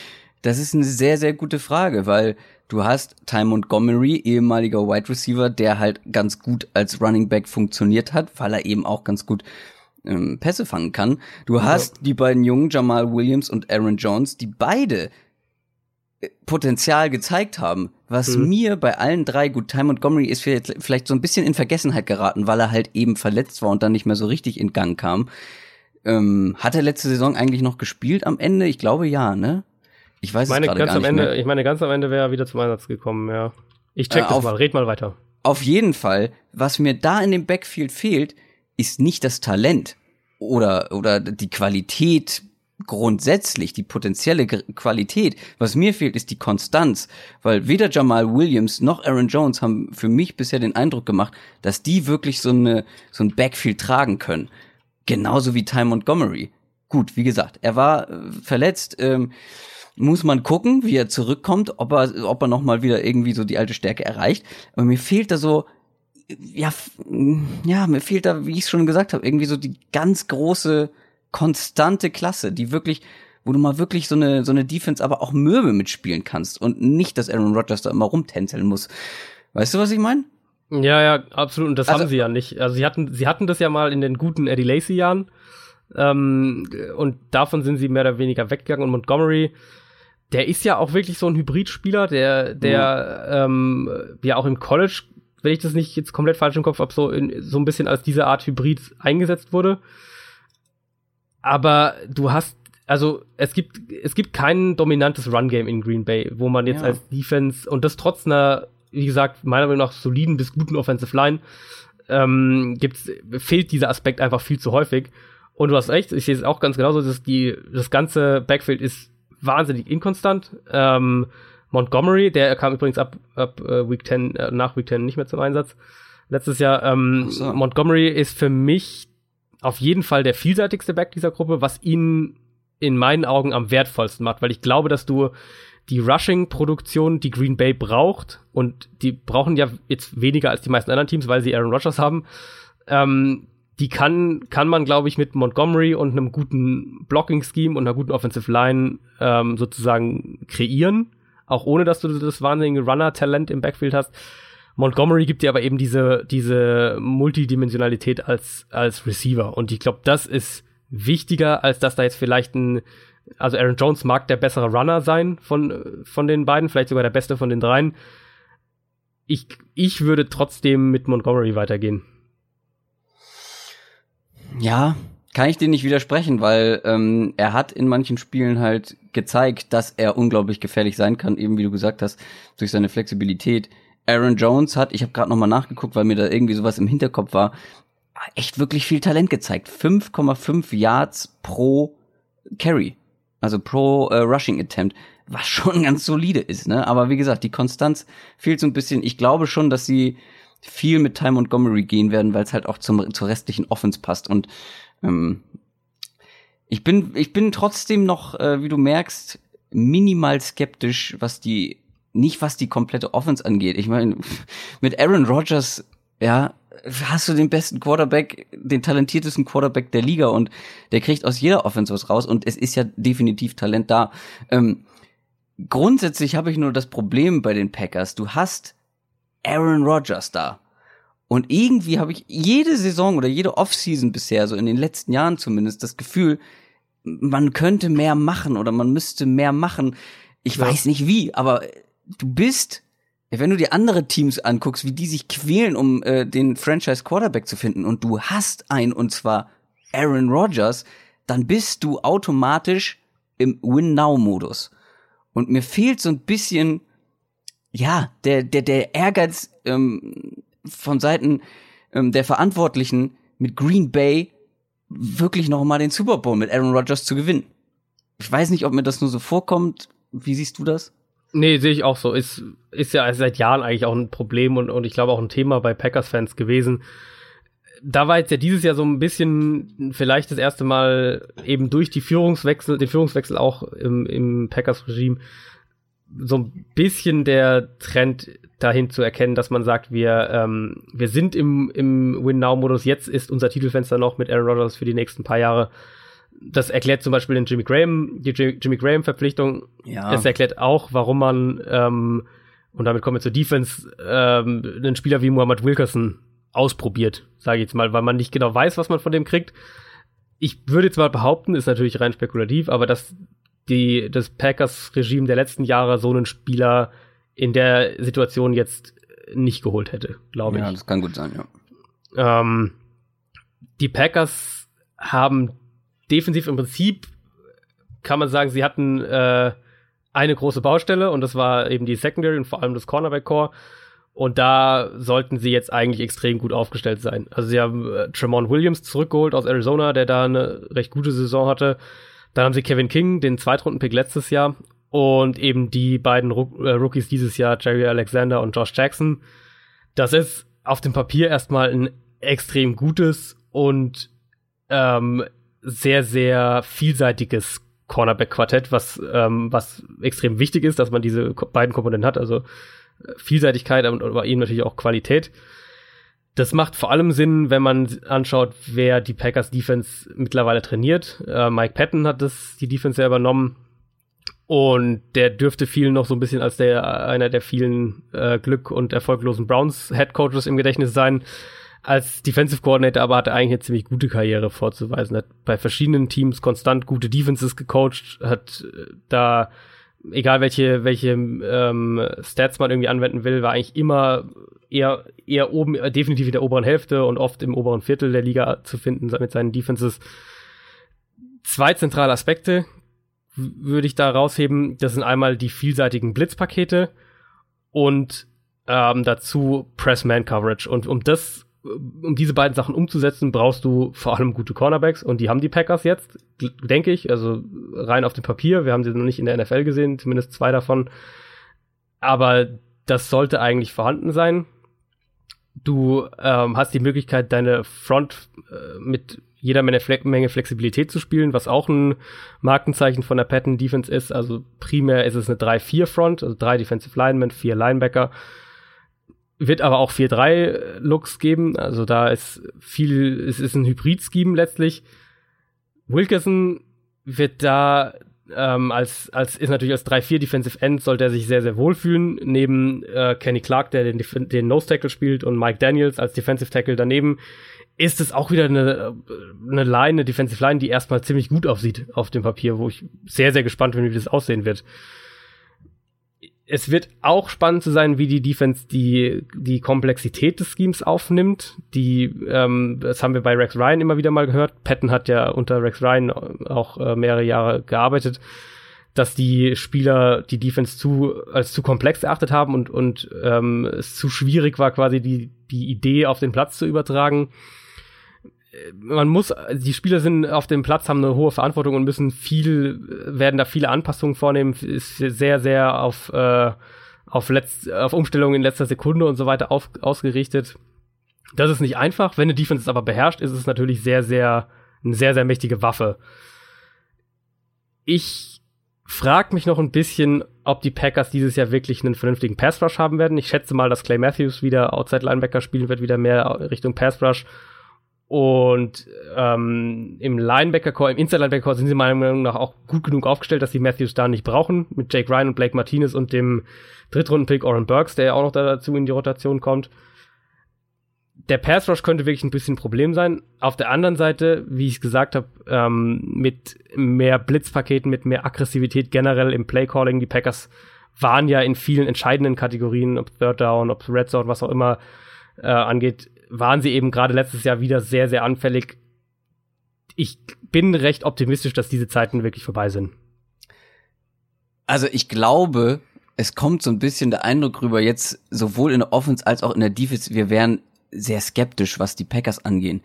das ist eine sehr, sehr gute Frage, weil du hast Ty Montgomery, ehemaliger Wide Receiver, der halt ganz gut als Running Back funktioniert hat, weil er eben auch ganz gut ähm, Pässe fangen kann. Du hast die beiden Jungen, Jamal Williams und Aaron Jones, die beide äh, Potenzial gezeigt haben, was mhm. mir bei allen drei, gut, Ty Montgomery ist vielleicht, vielleicht so ein bisschen in Vergessenheit geraten, weil er halt eben verletzt war und dann nicht mehr so richtig in Gang kam. Ähm, hat er letzte Saison eigentlich noch gespielt am Ende? Ich glaube ja, ne? Ich weiß meine, es gerade ganz gar nicht Ende, mehr. Ich meine, ganz am Ende wäre er wieder zum Einsatz gekommen, ja. Ich check äh, das mal, red mal weiter. Auf jeden Fall, was mir da in dem Backfield fehlt, ist nicht das Talent oder, oder die Qualität grundsätzlich die potenzielle Qualität. Was mir fehlt, ist die Konstanz, weil weder Jamal Williams noch Aaron Jones haben für mich bisher den Eindruck gemacht, dass die wirklich so eine so ein Backfield tragen können. Genauso wie Ty Montgomery. Gut, wie gesagt, er war äh, verletzt. Ähm, muss man gucken, wie er zurückkommt, ob er, ob er noch mal wieder irgendwie so die alte Stärke erreicht. Aber mir fehlt da so, ja, ja, mir fehlt da, wie ich es schon gesagt habe, irgendwie so die ganz große konstante Klasse, die wirklich, wo du mal wirklich so eine, so eine Defense aber auch mürbe mitspielen kannst und nicht, dass Aaron Rodgers da immer rumtänzeln muss. Weißt du, was ich meine? Ja, ja, absolut. Und das also, haben sie ja nicht. Also sie hatten, sie hatten das ja mal in den guten Eddie Lacy-Jahren. Ähm, und davon sind sie mehr oder weniger weggegangen. Und Montgomery, der ist ja auch wirklich so ein Hybridspieler, der, der mhm. ähm, ja auch im College, wenn ich das nicht jetzt komplett falsch im Kopf habe, so, in, so ein bisschen als diese Art Hybrid eingesetzt wurde aber du hast also es gibt es gibt kein dominantes Run Game in Green Bay, wo man jetzt ja. als Defense und das trotz einer wie gesagt meiner Meinung nach soliden bis guten Offensive Line ähm, gibt's fehlt dieser Aspekt einfach viel zu häufig. Und du hast recht, ich sehe es auch ganz genauso, dass die das ganze Backfield ist wahnsinnig inkonstant. Ähm, Montgomery, der kam übrigens ab, ab äh, Week 10, äh, nach Week 10 nicht mehr zum Einsatz. Letztes Jahr, ähm, so. Montgomery ist für mich auf jeden Fall der vielseitigste Back dieser Gruppe, was ihn in meinen Augen am wertvollsten macht, weil ich glaube, dass du die Rushing-Produktion, die Green Bay braucht, und die brauchen ja jetzt weniger als die meisten anderen Teams, weil sie Aaron Rodgers haben, ähm, die kann, kann man, glaube ich, mit Montgomery und einem guten Blocking-Scheme und einer guten Offensive Line ähm, sozusagen kreieren, auch ohne dass du das wahnsinnige Runner-Talent im Backfield hast. Montgomery gibt dir aber eben diese, diese Multidimensionalität als, als Receiver. Und ich glaube, das ist wichtiger, als dass da jetzt vielleicht ein, also Aaron Jones mag der bessere Runner sein von, von den beiden, vielleicht sogar der beste von den dreien. Ich, ich würde trotzdem mit Montgomery weitergehen. Ja, kann ich dir nicht widersprechen, weil ähm, er hat in manchen Spielen halt gezeigt, dass er unglaublich gefährlich sein kann, eben wie du gesagt hast, durch seine Flexibilität. Aaron Jones hat, ich habe gerade nochmal nachgeguckt, weil mir da irgendwie sowas im Hinterkopf war, echt wirklich viel Talent gezeigt. 5,5 Yards pro Carry, also pro äh, Rushing Attempt, was schon ganz solide ist, ne? Aber wie gesagt, die Konstanz fehlt so ein bisschen. Ich glaube schon, dass sie viel mit Ty Montgomery gehen werden, weil es halt auch zum, zur restlichen Offense passt. Und ähm, ich bin, ich bin trotzdem noch, äh, wie du merkst, minimal skeptisch, was die nicht was die komplette Offense angeht. Ich meine, mit Aaron Rodgers, ja, hast du den besten Quarterback, den talentiertesten Quarterback der Liga und der kriegt aus jeder Offense was raus und es ist ja definitiv Talent da. Ähm, grundsätzlich habe ich nur das Problem bei den Packers. Du hast Aaron Rodgers da. Und irgendwie habe ich jede Saison oder jede Offseason bisher, so in den letzten Jahren zumindest, das Gefühl, man könnte mehr machen oder man müsste mehr machen. Ich ja. weiß nicht wie, aber du bist, wenn du dir andere Teams anguckst, wie die sich quälen, um äh, den Franchise Quarterback zu finden und du hast einen und zwar Aaron Rodgers, dann bist du automatisch im Win-Now-Modus. Und mir fehlt so ein bisschen, ja, der, der, der Ehrgeiz ähm, von Seiten ähm, der Verantwortlichen mit Green Bay wirklich noch mal den Super Bowl mit Aaron Rodgers zu gewinnen. Ich weiß nicht, ob mir das nur so vorkommt. Wie siehst du das? Nee, sehe ich auch so. Ist, ist ja seit Jahren eigentlich auch ein Problem und, und ich glaube auch ein Thema bei Packers-Fans gewesen. Da war jetzt ja dieses Jahr so ein bisschen vielleicht das erste Mal eben durch die Führungswechsel, den Führungswechsel auch im, im Packers-Regime so ein bisschen der Trend dahin zu erkennen, dass man sagt, wir, ähm, wir sind im, im Win-Now-Modus, jetzt ist unser Titelfenster noch mit Aaron Rodgers für die nächsten paar Jahre das erklärt zum Beispiel den Jimmy Graham, die Jimmy Graham-Verpflichtung. Ja. Es erklärt auch, warum man, ähm, und damit kommen wir zur Defense, ähm, einen Spieler wie Muhammad Wilkerson ausprobiert, sage ich jetzt mal, weil man nicht genau weiß, was man von dem kriegt. Ich würde jetzt mal behaupten, ist natürlich rein spekulativ, aber dass die, das Packers-Regime der letzten Jahre so einen Spieler in der Situation jetzt nicht geholt hätte, glaube ich. Ja, das kann gut sein, ja. Ähm, die Packers haben defensiv im Prinzip kann man sagen, sie hatten äh, eine große Baustelle und das war eben die Secondary und vor allem das Cornerback-Core. Und da sollten sie jetzt eigentlich extrem gut aufgestellt sein. Also sie haben äh, Tremont Williams zurückgeholt aus Arizona, der da eine recht gute Saison hatte. Dann haben sie Kevin King, den Zweitrunden-Pick letztes Jahr. Und eben die beiden Rook äh, Rookies dieses Jahr, Jerry Alexander und Josh Jackson. Das ist auf dem Papier erstmal ein extrem gutes und ähm, sehr, sehr vielseitiges Cornerback-Quartett, was, ähm, was extrem wichtig ist, dass man diese beiden Komponenten hat, also äh, Vielseitigkeit und aber eben natürlich auch Qualität. Das macht vor allem Sinn, wenn man anschaut, wer die Packers Defense mittlerweile trainiert. Äh, Mike Patton hat das, die Defense ja übernommen. Und der dürfte vielen noch so ein bisschen als der, einer der vielen äh, Glück- und erfolglosen Browns Head Coaches im Gedächtnis sein als Defensive Coordinator aber hat er eigentlich eine ziemlich gute Karriere vorzuweisen. Hat bei verschiedenen Teams konstant gute Defenses gecoacht, hat äh, da, egal welche, welche ähm, Stats man irgendwie anwenden will, war eigentlich immer eher, eher oben, definitiv in der oberen Hälfte und oft im oberen Viertel der Liga zu finden mit seinen Defenses. Zwei zentrale Aspekte würde ich da rausheben. Das sind einmal die vielseitigen Blitzpakete und ähm, dazu Press-Man-Coverage. Und um das um diese beiden Sachen umzusetzen, brauchst du vor allem gute Cornerbacks und die haben die Packers jetzt, denke ich, also rein auf dem Papier. Wir haben sie noch nicht in der NFL gesehen, zumindest zwei davon. Aber das sollte eigentlich vorhanden sein. Du ähm, hast die Möglichkeit, deine Front äh, mit jeder Menge, Fle Menge Flexibilität zu spielen, was auch ein Markenzeichen von der Patton Defense ist. Also primär ist es eine 3-4 Front, also drei Defensive Linemen, vier Linebacker wird aber auch 4-3-Looks geben. Also da ist viel, es ist ein Hybrid-Scheme letztlich. Wilkerson wird da ähm, als, als ist natürlich als 3-4 Defensive End, sollte er sich sehr, sehr wohlfühlen. Neben äh, Kenny Clark, der den, den Nose Tackle spielt, und Mike Daniels als Defensive Tackle daneben, ist es auch wieder eine, eine Line, eine Defensive Line, die erstmal ziemlich gut aussieht auf dem Papier, wo ich sehr, sehr gespannt bin, wie das aussehen wird es wird auch spannend zu sein, wie die Defense die, die Komplexität des Schemes aufnimmt. Die, ähm, das haben wir bei Rex Ryan immer wieder mal gehört. Patton hat ja unter Rex Ryan auch äh, mehrere Jahre gearbeitet, dass die Spieler die Defense zu, als zu komplex erachtet haben und, und ähm, es zu schwierig war, quasi die, die Idee auf den Platz zu übertragen man muss, die Spieler sind auf dem Platz, haben eine hohe Verantwortung und müssen viel, werden da viele Anpassungen vornehmen, ist sehr, sehr auf, äh, auf, letzt, auf Umstellungen in letzter Sekunde und so weiter auf, ausgerichtet. Das ist nicht einfach. Wenn eine Defense es aber beherrscht, ist es natürlich sehr, sehr, eine sehr, sehr mächtige Waffe. Ich frag mich noch ein bisschen, ob die Packers dieses Jahr wirklich einen vernünftigen Pass Rush haben werden. Ich schätze mal, dass Clay Matthews wieder Outside Linebacker spielen wird, wieder mehr Richtung Pass Rush und ähm, im Linebacker-Core, im Inside-Linebacker-Core sind sie meiner Meinung nach auch gut genug aufgestellt, dass sie Matthews da nicht brauchen. Mit Jake Ryan und Blake Martinez und dem Drittrunden-Pick Oren Burks, der ja auch noch dazu in die Rotation kommt. Der Pass Rush könnte wirklich ein bisschen ein Problem sein. Auf der anderen Seite, wie ich es gesagt habe, ähm, mit mehr Blitzpaketen, mit mehr Aggressivität generell im Play-Calling, die Packers waren ja in vielen entscheidenden Kategorien, ob Third Down, ob Red Zone, was auch immer äh, angeht, waren sie eben gerade letztes Jahr wieder sehr, sehr anfällig. Ich bin recht optimistisch, dass diese Zeiten wirklich vorbei sind. Also ich glaube, es kommt so ein bisschen der Eindruck rüber, jetzt sowohl in der Offense als auch in der Defense, wir wären sehr skeptisch, was die Packers angehen.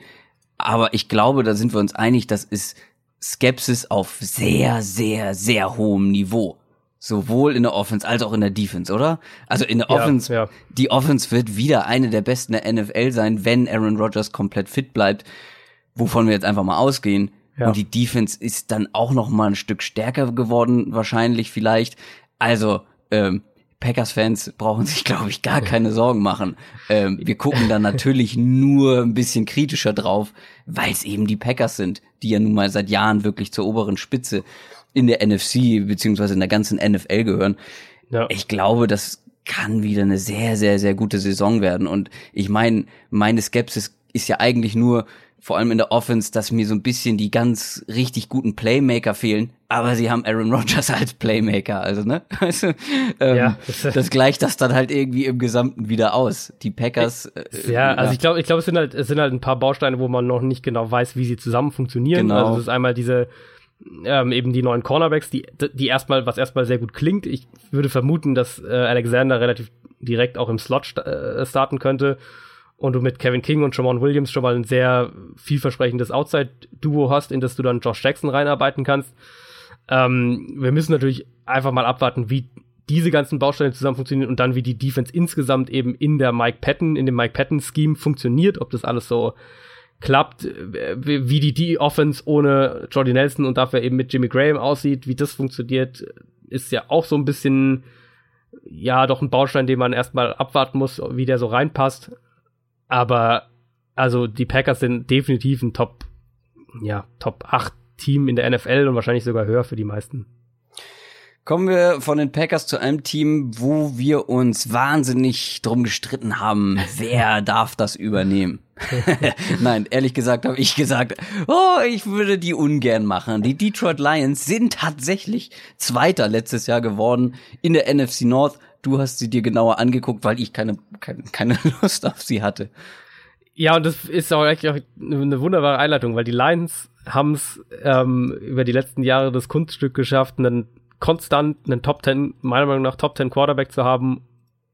Aber ich glaube, da sind wir uns einig, das ist Skepsis auf sehr, sehr, sehr hohem Niveau. Sowohl in der Offense als auch in der Defense, oder? Also in der ja, Offense, ja. die Offense wird wieder eine der besten der NFL sein, wenn Aaron Rodgers komplett fit bleibt, wovon wir jetzt einfach mal ausgehen. Ja. Und die Defense ist dann auch noch mal ein Stück stärker geworden, wahrscheinlich vielleicht. Also ähm, Packers-Fans brauchen sich, glaube ich, gar keine Sorgen machen. Ähm, wir gucken dann natürlich nur ein bisschen kritischer drauf, weil es eben die Packers sind, die ja nun mal seit Jahren wirklich zur oberen Spitze in der NFC beziehungsweise in der ganzen NFL gehören. Ja. Ich glaube, das kann wieder eine sehr, sehr, sehr gute Saison werden. Und ich meine, meine Skepsis ist ja eigentlich nur, vor allem in der Offense, dass mir so ein bisschen die ganz richtig guten Playmaker fehlen. Aber sie haben Aaron Rodgers als Playmaker, also ne? Also, ähm, ja. das gleicht das dann halt irgendwie im Gesamten wieder aus. Die Packers. Äh, ja, also ja. ich glaube, ich glaube, es sind halt, es sind halt ein paar Bausteine, wo man noch nicht genau weiß, wie sie zusammen funktionieren. Genau. Also es ist einmal diese ähm, eben die neuen Cornerbacks, die, die erstmal, was erstmal sehr gut klingt. Ich würde vermuten, dass äh, Alexander relativ direkt auch im Slot st äh, starten könnte. und du mit Kevin King und Jamal Williams schon mal ein sehr vielversprechendes Outside-Duo hast, in das du dann Josh Jackson reinarbeiten kannst. Ähm, wir müssen natürlich einfach mal abwarten, wie diese ganzen Bausteine zusammen funktionieren und dann wie die Defense insgesamt eben in der Mike Patton, in dem Mike Patton Scheme funktioniert, ob das alles so klappt, wie die, die Offense ohne Jordy Nelson und dafür eben mit Jimmy Graham aussieht, wie das funktioniert, ist ja auch so ein bisschen, ja, doch ein Baustein, den man erstmal abwarten muss, wie der so reinpasst. Aber, also, die Packers sind definitiv ein Top, ja, Top 8 Team in der NFL und wahrscheinlich sogar höher für die meisten. Kommen wir von den Packers zu einem Team, wo wir uns wahnsinnig drum gestritten haben, wer darf das übernehmen. Nein, ehrlich gesagt habe ich gesagt, oh, ich würde die ungern machen. Die Detroit Lions sind tatsächlich Zweiter letztes Jahr geworden in der NFC North. Du hast sie dir genauer angeguckt, weil ich keine, keine, keine Lust auf sie hatte. Ja, und das ist auch echt eine wunderbare Einleitung, weil die Lions haben es ähm, über die letzten Jahre das Kunststück geschafft, einen konstant einen Top 10, meiner Meinung nach Top 10 Quarterback zu haben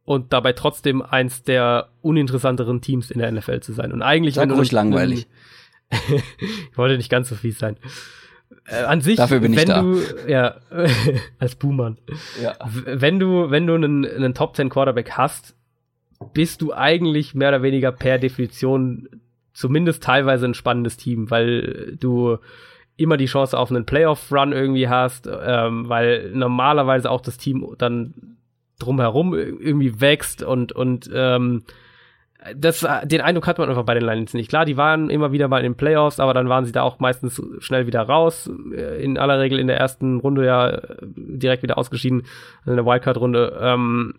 und dabei trotzdem eins der uninteressanteren Teams in der NFL zu sein. Und eigentlich Sag ruhig langweilig. ich wollte nicht ganz so fies sein. Äh, an sich, Dafür bin wenn ich da. du, ja, als Buhmann. Ja. Wenn du, wenn du einen, einen Top 10 Quarterback hast, bist du eigentlich mehr oder weniger per Definition zumindest teilweise ein spannendes Team, weil du immer die Chance auf einen Playoff-Run irgendwie hast, ähm, weil normalerweise auch das Team dann drumherum irgendwie wächst und, und ähm, das, den Eindruck hat man einfach bei den Lions nicht. Klar, die waren immer wieder mal in den Playoffs, aber dann waren sie da auch meistens schnell wieder raus. In aller Regel in der ersten Runde ja direkt wieder ausgeschieden, in der Wildcard-Runde. Ähm,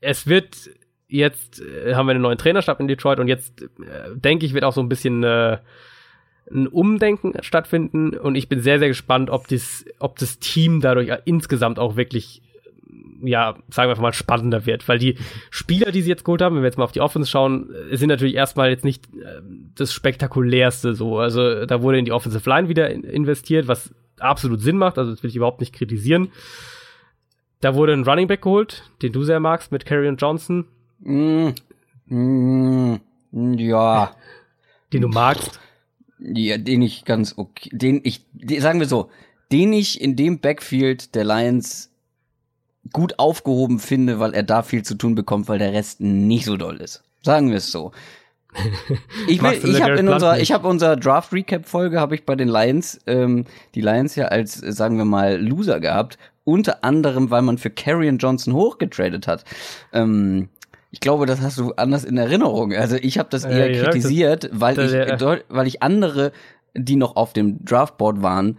es wird jetzt, äh, haben wir einen neuen Trainerstab in Detroit und jetzt, äh, denke ich, wird auch so ein bisschen äh, ein Umdenken stattfinden und ich bin sehr, sehr gespannt, ob das, ob das Team dadurch insgesamt auch wirklich, ja, sagen wir einfach mal, spannender wird, weil die Spieler, die sie jetzt geholt haben, wenn wir jetzt mal auf die Offense schauen, sind natürlich erstmal jetzt nicht äh, das spektakulärste so. Also da wurde in die Offensive Line wieder investiert, was absolut Sinn macht, also das will ich überhaupt nicht kritisieren. Da wurde ein Running Back geholt, den du sehr magst, mit Carrion Johnson. Mm, mm, ja. Den du magst. Ja, den ich ganz okay, den ich, den, sagen wir so, den ich in dem Backfield der Lions gut aufgehoben finde, weil er da viel zu tun bekommt, weil der Rest nicht so doll ist. Sagen wir es so. Ich, will, ich habe in unserer, ich habe unserer Draft Recap Folge habe ich bei den Lions ähm, die Lions ja als sagen wir mal Loser gehabt, unter anderem weil man für Carrion Johnson hochgetradet hat. Ähm, ich glaube, das hast du anders in Erinnerung. Also ich habe das eher ja, kritisiert, das- weil das- ich ja. weil ich andere, die noch auf dem Draftboard waren,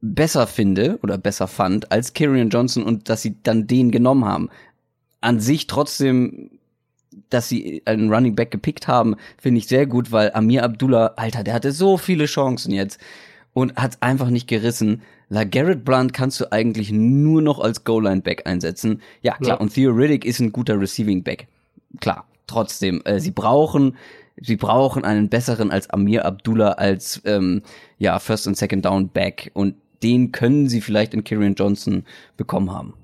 besser finde oder besser fand als Kyrian Johnson und dass sie dann den genommen haben. An sich trotzdem, dass sie einen Running Back gepickt haben, finde ich sehr gut, weil Amir Abdullah, Alter, der hatte so viele Chancen jetzt und hat einfach nicht gerissen. La Garrett Blunt kannst du eigentlich nur noch als Goal-Line-Back einsetzen. Ja, klar, Ja. und Theo Riddick ist ein guter Receiving-Back. Klar, trotzdem, äh, sie brauchen sie brauchen einen besseren als Amir Abdullah als ähm, ja First und Second Down Back und den können sie vielleicht in Kyrian Johnson bekommen haben.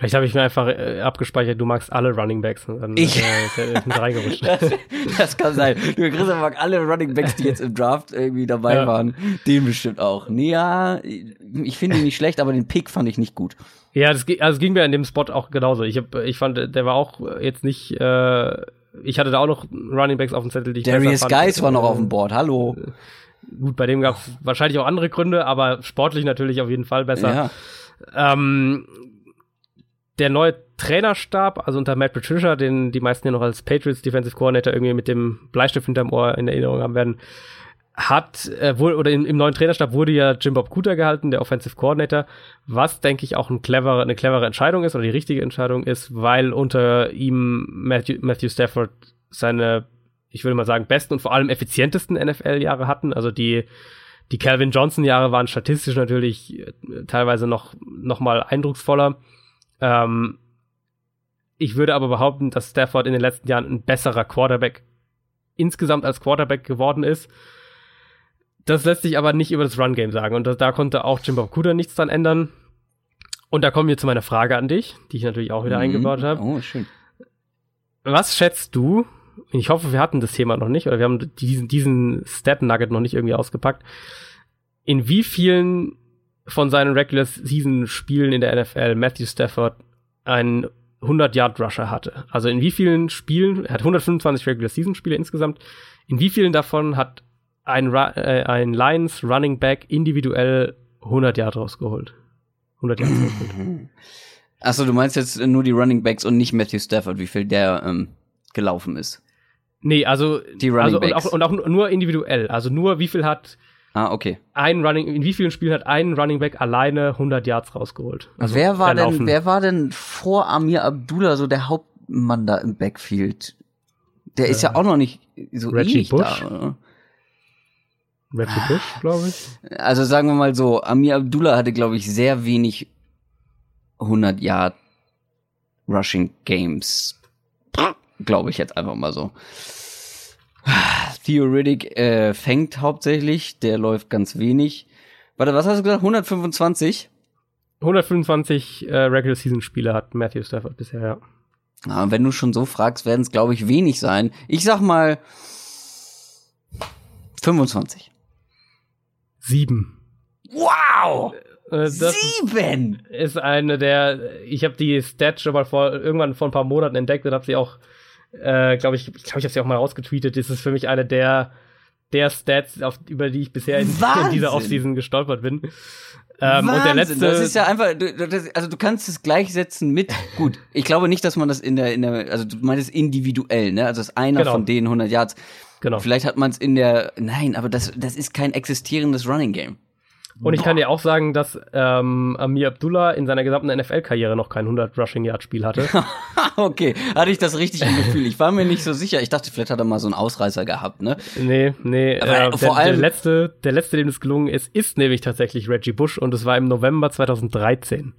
Vielleicht habe ich mir einfach äh, abgespeichert, du magst alle Running Backs. Und dann Ich- äh, ist mit reingerutscht. Das, das kann sein. Du Christoph mag alle Running Backs, die jetzt im Draft irgendwie dabei Ja. waren, den bestimmt auch. Nee, ja, ich finde ihn nicht schlecht, aber den Pick fand ich nicht gut. Ja, das, also es ging mir an dem Spot auch genauso. Ich, hab, ich fand, der war auch jetzt nicht. Äh, ich hatte da auch noch Running Backs auf dem Zettel, die ich Darius. Geis war noch Äh, auf dem Board. Hallo. Gut, bei dem gab es wahrscheinlich auch andere Gründe, aber sportlich natürlich auf jeden Fall besser. Ja. Ähm, der neue Trainerstab, also unter Matt Patricia, den die meisten ja noch als Patriots Defensive Coordinator irgendwie mit dem Bleistift hinterm Ohr in Erinnerung haben werden, hat, äh, wohl, oder im, im neuen Trainerstab wurde ja Jim Bob Cooter gehalten, der Offensive Coordinator, was, denke ich, auch ein cleverer, eine clevere Entscheidung ist oder die richtige Entscheidung ist, weil unter ihm Matthew, Matthew Stafford seine, ich würde mal sagen, besten und vor allem effizientesten NFL-Jahre hatten. Also die, die Calvin Johnson-Jahre waren statistisch natürlich äh, teilweise noch, noch mal eindrucksvoller. Ähm, ich würde aber behaupten, dass Stafford in den letzten Jahren ein besserer Quarterback insgesamt als Quarterback geworden ist. Das lässt sich aber nicht über das Run-Game sagen. Und da, da konnte auch Jim Bob Cooter nichts dran ändern. Und da kommen wir zu meiner Frage an dich, die ich natürlich auch wieder Mhm. eingebaut habe. Oh, schön. Was schätzt du, ich hoffe, wir hatten das Thema noch nicht, oder wir haben diesen, diesen Stat-Nugget noch nicht irgendwie ausgepackt. In wie vielen von seinen Regular Season Spielen in der NFL Matthew Stafford einen 100 Yard Rusher hatte? Also in wie vielen Spielen, er hat 125 Regular Season Spiele insgesamt, in wie vielen davon hat ein, äh, ein Lions Running Back individuell 100 Yard rausgeholt? 100 Yard rausgeholt. Achso, du meinst jetzt nur die Running Backs und nicht Matthew Stafford, wie viel der ähm, gelaufen ist. Nee, also, Die Running also und, Backs. auch, und auch nur individuell. Also nur wie viel hat Ah, okay. ein Running, in wie vielen Spielen hat ein Running Back alleine 100 Yards rausgeholt? Also wer war denn, wer war denn vor Amir Abdullah so der Hauptmann da im Backfield? Der ist ja auch noch nicht so Äh, Reggie ewig Bush? da. Oder? Reggie Bush, glaube ich. Also sagen wir mal so, Amir Abdullah hatte, glaube ich, sehr wenig 100 Yard Rushing Games. Glaube ich jetzt einfach mal so. Theoretic äh, fängt hauptsächlich, der läuft ganz wenig. Warte, was hast du gesagt? 125? 125 äh, Regular Season Spiele hat Matthew Stafford bisher, ja. Und wenn du schon so fragst, werden es, glaube ich, wenig sein. Ich sag mal 25. Sieben. Wow! Äh, das Sieben! ist eine der, ich habe die Stat schon mal vor, irgendwann vor ein paar Monaten entdeckt und habe sie auch, äh, glaube ich, ich glaube, ich habe sie auch mal rausgetweetet. Das ist für mich eine der, der Stats, auf, über die ich bisher in, in dieser Offseason gestolpert bin. Ähm, und der letzte, das ist ja einfach, du, das, also du kannst es gleichsetzen mit, gut, ich glaube nicht, dass man das in der, in der, also du meinst individuell, ne, also das ist einer Genau. von den 100 Yards. genau. Vielleicht hat man es in der, nein, aber das, das ist kein existierendes Running Game. Und ich kann dir auch sagen, dass ähm, Amir Abdullah in seiner gesamten NFL-Karriere noch kein 100 Rushing Yard Spiel hatte. okay, hatte ich das richtig im Gefühl. Ich war mir nicht so sicher. Ich dachte, vielleicht hat er mal so einen Ausreißer gehabt, ne? nee, nee. Aber äh, vor der, der allem- letzte, der letzte, dem es gelungen ist, ist nämlich tatsächlich Reggie Bush und es war im November 2013.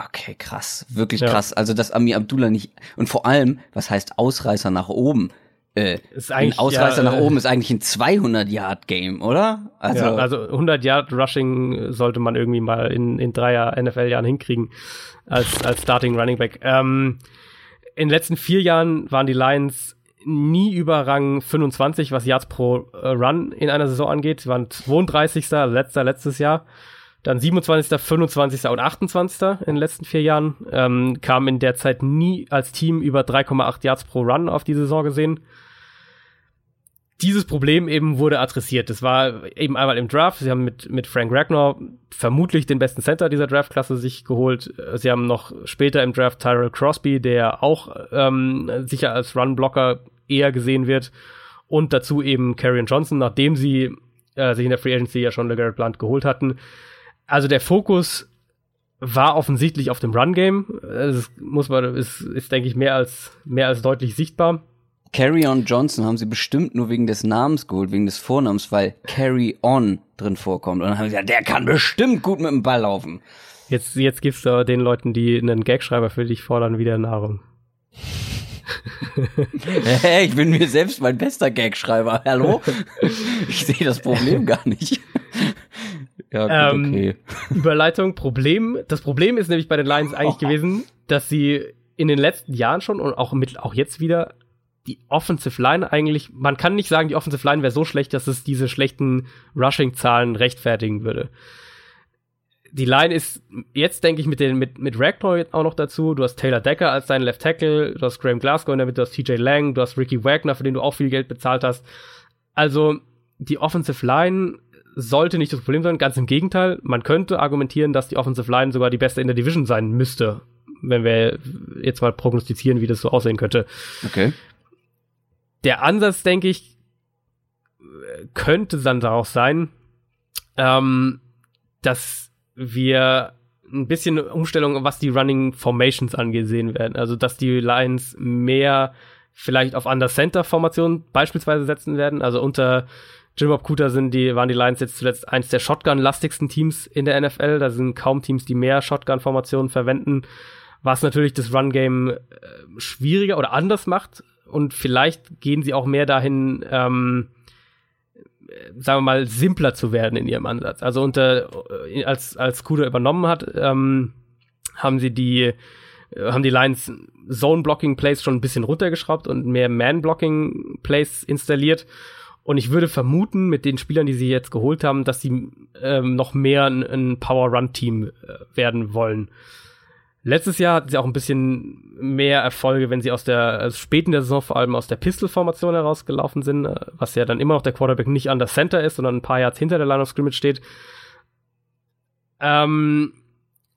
Okay, krass, wirklich Ja. krass. Also, dass Amir Abdullah nicht, und vor allem, was heißt Ausreißer nach oben? Äh, Ist ein eigentlich, Ausreißer ja, nach äh, oben ist eigentlich ein 200-Yard-Game, oder? Also, ja, also 100 Yard Rushing sollte man irgendwie mal in, in dreier NFL-Jahren hinkriegen als, als Starting Running Back. Ähm, in den letzten vier Jahren waren die Lions nie über Rang 25, was Yards pro äh, Run in einer Saison angeht. Sie waren 32. letzter letztes Jahr. Dann 27., 25. und 28. in den letzten vier Jahren. Ähm, kamen in der Zeit nie als Team über 3,8 Yards pro Run auf die Saison gesehen dieses Problem eben wurde adressiert. Das war eben einmal im Draft. Sie haben mit, mit Frank Ragnar vermutlich den besten Center dieser Draftklasse sich geholt. Sie haben noch später im Draft Tyrell Crosby, der auch ähm, sicher als Run-Blocker eher gesehen wird. Und dazu eben Karrion Johnson, nachdem sie äh, sich in der Free Agency ja schon LeGarrette Blunt geholt hatten. Also der Fokus war offensichtlich auf dem Run-Game. Das muss man, ist, ist denke ich, mehr als, mehr als deutlich sichtbar. Carry On Johnson haben sie bestimmt nur wegen des Namens geholt, wegen des Vornamens, weil Carry On drin vorkommt. Und dann haben sie gesagt, der kann bestimmt gut mit dem Ball laufen. Jetzt, jetzt gibst du den Leuten, die einen Gagschreiber für dich fordern, wieder Nahrung. Hey, ich bin mir selbst mein bester Gagschreiber. Hallo? Ich sehe das Problem gar nicht. Ja, gut, Ähm, okay. Überleitung, Problem. Das Problem ist nämlich bei den Lions eigentlich gewesen, dass sie in den letzten Jahren schon und auch mit, auch jetzt wieder die Offensive Line eigentlich, man kann nicht sagen, die Offensive Line wäre so schlecht, dass es diese schlechten Rushing-Zahlen rechtfertigen würde. Die Line ist jetzt, denke ich, mit den, mit, mit Ragnar auch noch dazu. Du hast Taylor Decker als deinen Left Tackle, du hast Graham Glasgow in der Mitte, du hast TJ Lang, du hast Ricky Wagner, für den du auch viel Geld bezahlt hast. Also, die Offensive Line sollte nicht das Problem sein, ganz im Gegenteil. Man könnte argumentieren, dass die Offensive Line sogar die beste in der Division sein müsste, wenn wir jetzt mal prognostizieren, wie das so aussehen könnte. Okay. Der Ansatz, denke ich, könnte dann daraus sein, ähm, dass wir ein bisschen Umstellung, was die Running Formations angesehen werden. Also, dass die Lions mehr vielleicht auf Under-Center-Formationen beispielsweise setzen werden. Also unter Jim Bob Cooter sind die, waren die Lions jetzt zuletzt eins der Shotgun-lastigsten Teams in der NFL. Da sind kaum Teams, die mehr Shotgun-Formationen verwenden, was natürlich das Run-Game äh, schwieriger oder anders macht. Und vielleicht gehen sie auch mehr dahin, ähm, äh, sagen wir mal, simpler zu werden in ihrem Ansatz. Also unter, äh, als, als Cooter übernommen hat, ähm, haben sie die äh, haben die Lions Zone-Blocking-Plays schon ein bisschen runtergeschraubt und mehr Man-Blocking-Plays installiert. Und ich würde vermuten, mit den Spielern, die sie jetzt geholt haben, dass sie ähm, noch mehr ein, ein Power-Run-Team äh, werden wollen. Letztes Jahr hatten sie auch ein bisschen mehr Erfolge, wenn sie aus der also späten der Saison vor allem aus der Pistol-Formation herausgelaufen sind, äh, was ja dann immer noch der Quarterback nicht an der Center ist, sondern ein paar Yards hinter der Line of Scrimmage steht. Ähm,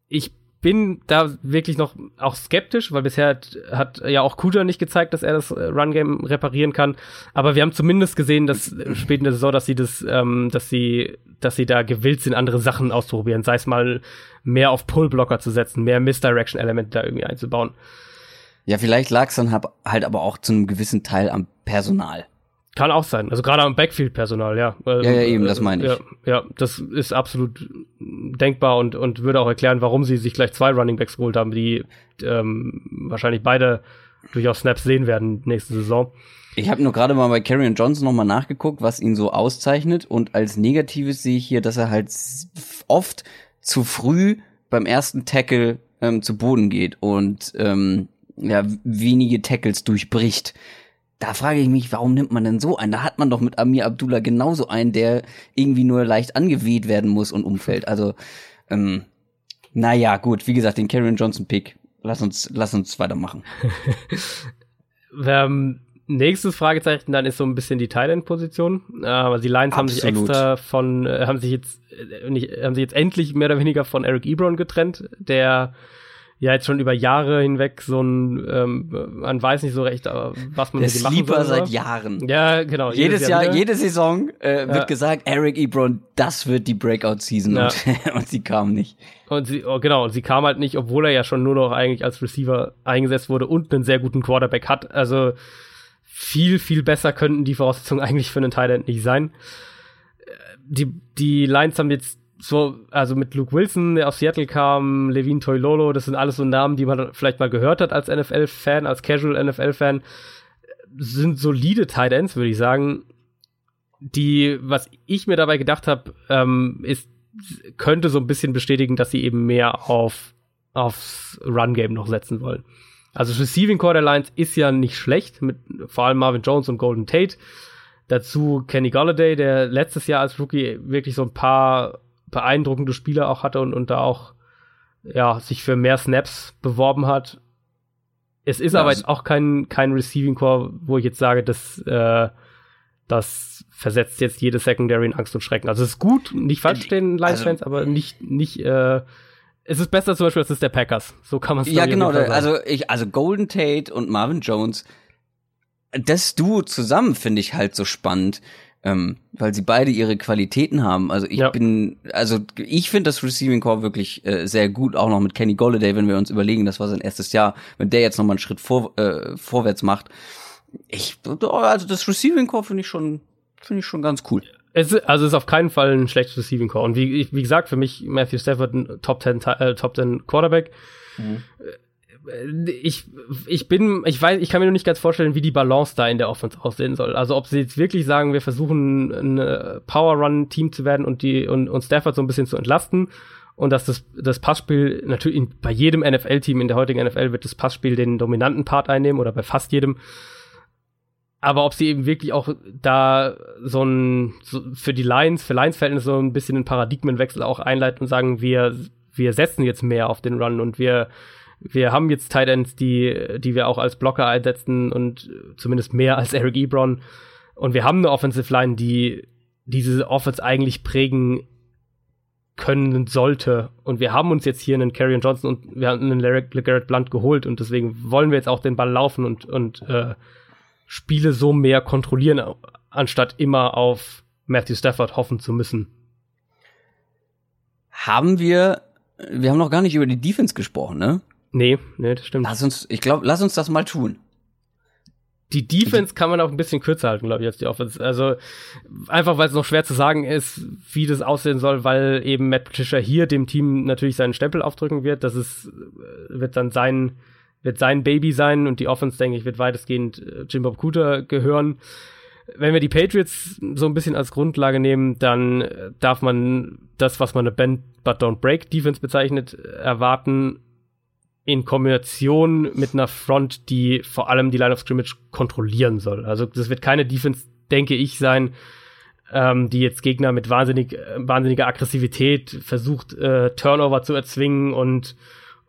ich bin da wirklich noch auch skeptisch, weil bisher hat, hat ja auch Kuja nicht gezeigt, dass er das äh, Run-Game reparieren kann. Aber wir haben zumindest gesehen, dass äh, spät in der Saison, dass sie das, ähm, dass sie, dass sie da gewillt sind, andere Sachen auszuprobieren. Sei es mal mehr auf Pull-Blocker zu setzen, mehr Misdirection-Elemente da irgendwie einzubauen. Ja, vielleicht lag es dann halt aber auch zu einem gewissen Teil am Personal. Kann auch sein. Also gerade am Backfield-Personal, ja. Ja, ja, eben, das meine ich. Ja, ja, das ist absolut denkbar und, und würde auch erklären, warum sie sich gleich zwei Running Backs geholt haben, die ähm, wahrscheinlich beide durchaus Snaps sehen werden nächste Saison. Ich habe nur gerade mal bei Karrion Johnson nochmal nachgeguckt, was ihn so auszeichnet. Und als Negatives sehe ich hier, dass er halt oft zu früh beim ersten Tackle ähm, zu Boden geht und ähm, ja, wenige Tackles durchbricht da frage ich mich, warum nimmt man denn so einen? Da hat man doch mit Amir Abdullah genauso einen, der irgendwie nur leicht angeweht werden muss und umfällt. Also, ähm, naja, gut, wie gesagt, den Karen Johnson Pick. Lass uns, lass uns weitermachen. ähm, nächstes Fragezeichen dann ist so ein bisschen die Thailand-Position. Aber die Lions Absolut. haben sich extra von, äh, haben sich jetzt, äh, nicht, haben sich jetzt endlich mehr oder weniger von Eric Ebron getrennt, der ja jetzt schon über Jahre hinweg so ein, ähm, man weiß nicht so recht, was man Der mit machen soll. seit Jahren. Ja, genau. Jedes, Jahr, Jahr jede Saison äh, wird ja. gesagt, Eric Ebron, das wird die Breakout-Season ja. und, und sie kam nicht. Und sie, oh, genau, und sie kam halt nicht, obwohl er ja schon nur noch eigentlich als Receiver eingesetzt wurde und einen sehr guten Quarterback hat. Also viel, viel besser könnten die Voraussetzungen eigentlich für einen Thailand nicht sein. Äh, die, die Lions haben jetzt so, also mit Luke Wilson, der aus Seattle kam, Levin Toilolo, das sind alles so Namen, die man vielleicht mal gehört hat als NFL-Fan, als Casual NFL-Fan, sind solide Tight Ends, würde ich sagen. Die, was ich mir dabei gedacht habe, ähm, ist, könnte so ein bisschen bestätigen, dass sie eben mehr auf aufs Run-Game noch setzen wollen. Also Receiving Core der Lions ist ja nicht schlecht, mit vor allem Marvin Jones und Golden Tate. Dazu Kenny Galladay, der letztes Jahr als Rookie wirklich so ein paar beeindruckende Spiele auch hatte und, und da auch ja, sich für mehr Snaps beworben hat. Es ist ja, aber jetzt auch kein, kein Receiving Core, wo ich jetzt sage, dass äh, das versetzt jetzt jede Secondary in Angst und Schrecken. Also es ist gut, nicht falsch stehen, Lions-Fans, also, aber nicht, nicht, äh, es ist besser zum Beispiel als es der Packers. So kann man es Ja, genau. Also ich, also Golden Tate und Marvin Jones, das Duo zusammen finde ich halt so spannend ähm, weil sie beide ihre Qualitäten haben. Also ich ja. bin, also ich finde das Receiving Core wirklich äh, sehr gut, auch noch mit Kenny Golladay, wenn wir uns überlegen, das war sein erstes Jahr, wenn der jetzt noch mal einen Schritt vor, äh, vorwärts macht. Ich, also das Receiving Core finde ich schon, finde ich schon ganz cool. Es ist, also es ist auf keinen Fall ein schlechtes Receiving Core. Und wie, wie gesagt, für mich Matthew Stafford ein Top 10, äh, Top 10 Quarterback. Mhm ich, ich bin, ich weiß, ich kann mir nur nicht ganz vorstellen, wie die Balance da in der Offense aussehen soll. Also ob sie jetzt wirklich sagen, wir versuchen ein Power Run Team zu werden und die und, und Stafford so ein bisschen zu entlasten und dass das das Passspiel natürlich in, bei jedem NFL Team in der heutigen NFL wird das Passspiel den dominanten Part einnehmen oder bei fast jedem. Aber ob sie eben wirklich auch da so ein so für die Lions, für Lions Verhältnisse so ein bisschen einen Paradigmenwechsel auch einleiten und sagen, wir wir setzen jetzt mehr auf den Run und wir wir haben jetzt Tight Ends, die, die wir auch als Blocker einsetzen und zumindest mehr als Eric Ebron. Und wir haben eine Offensive Line, die diese Offense eigentlich prägen können sollte. Und wir haben uns jetzt hier einen Carrion Johnson und wir haben einen LeGarrette Blunt geholt und deswegen wollen wir jetzt auch den Ball laufen und, und äh, Spiele so mehr kontrollieren, anstatt immer auf Matthew Stafford hoffen zu müssen. Haben wir, wir haben noch gar nicht über die Defense gesprochen, ne? Nee, nee, das stimmt. Lass uns, ich glaube, lass uns das mal tun. Die Defense kann man auch ein bisschen kürzer halten, glaube ich, als die Offense. Also einfach, weil es noch schwer zu sagen ist, wie das aussehen soll, weil eben Matt Patricia hier dem Team natürlich seinen Stempel aufdrücken wird. Das ist, äh, wird dann sein, wird sein Baby sein und die Offense, denke ich, wird weitestgehend äh, Jim Bob Cooter gehören. Wenn wir die Patriots so ein bisschen als Grundlage nehmen, dann äh, darf man das, was man eine Bend but don't break Defense bezeichnet, erwarten in Kombination mit einer Front, die vor allem die Line of Scrimmage kontrollieren soll. Also das wird keine Defense, denke ich, sein, ähm, die jetzt Gegner mit wahnsinnig, äh, wahnsinniger Aggressivität versucht, äh, Turnover zu erzwingen und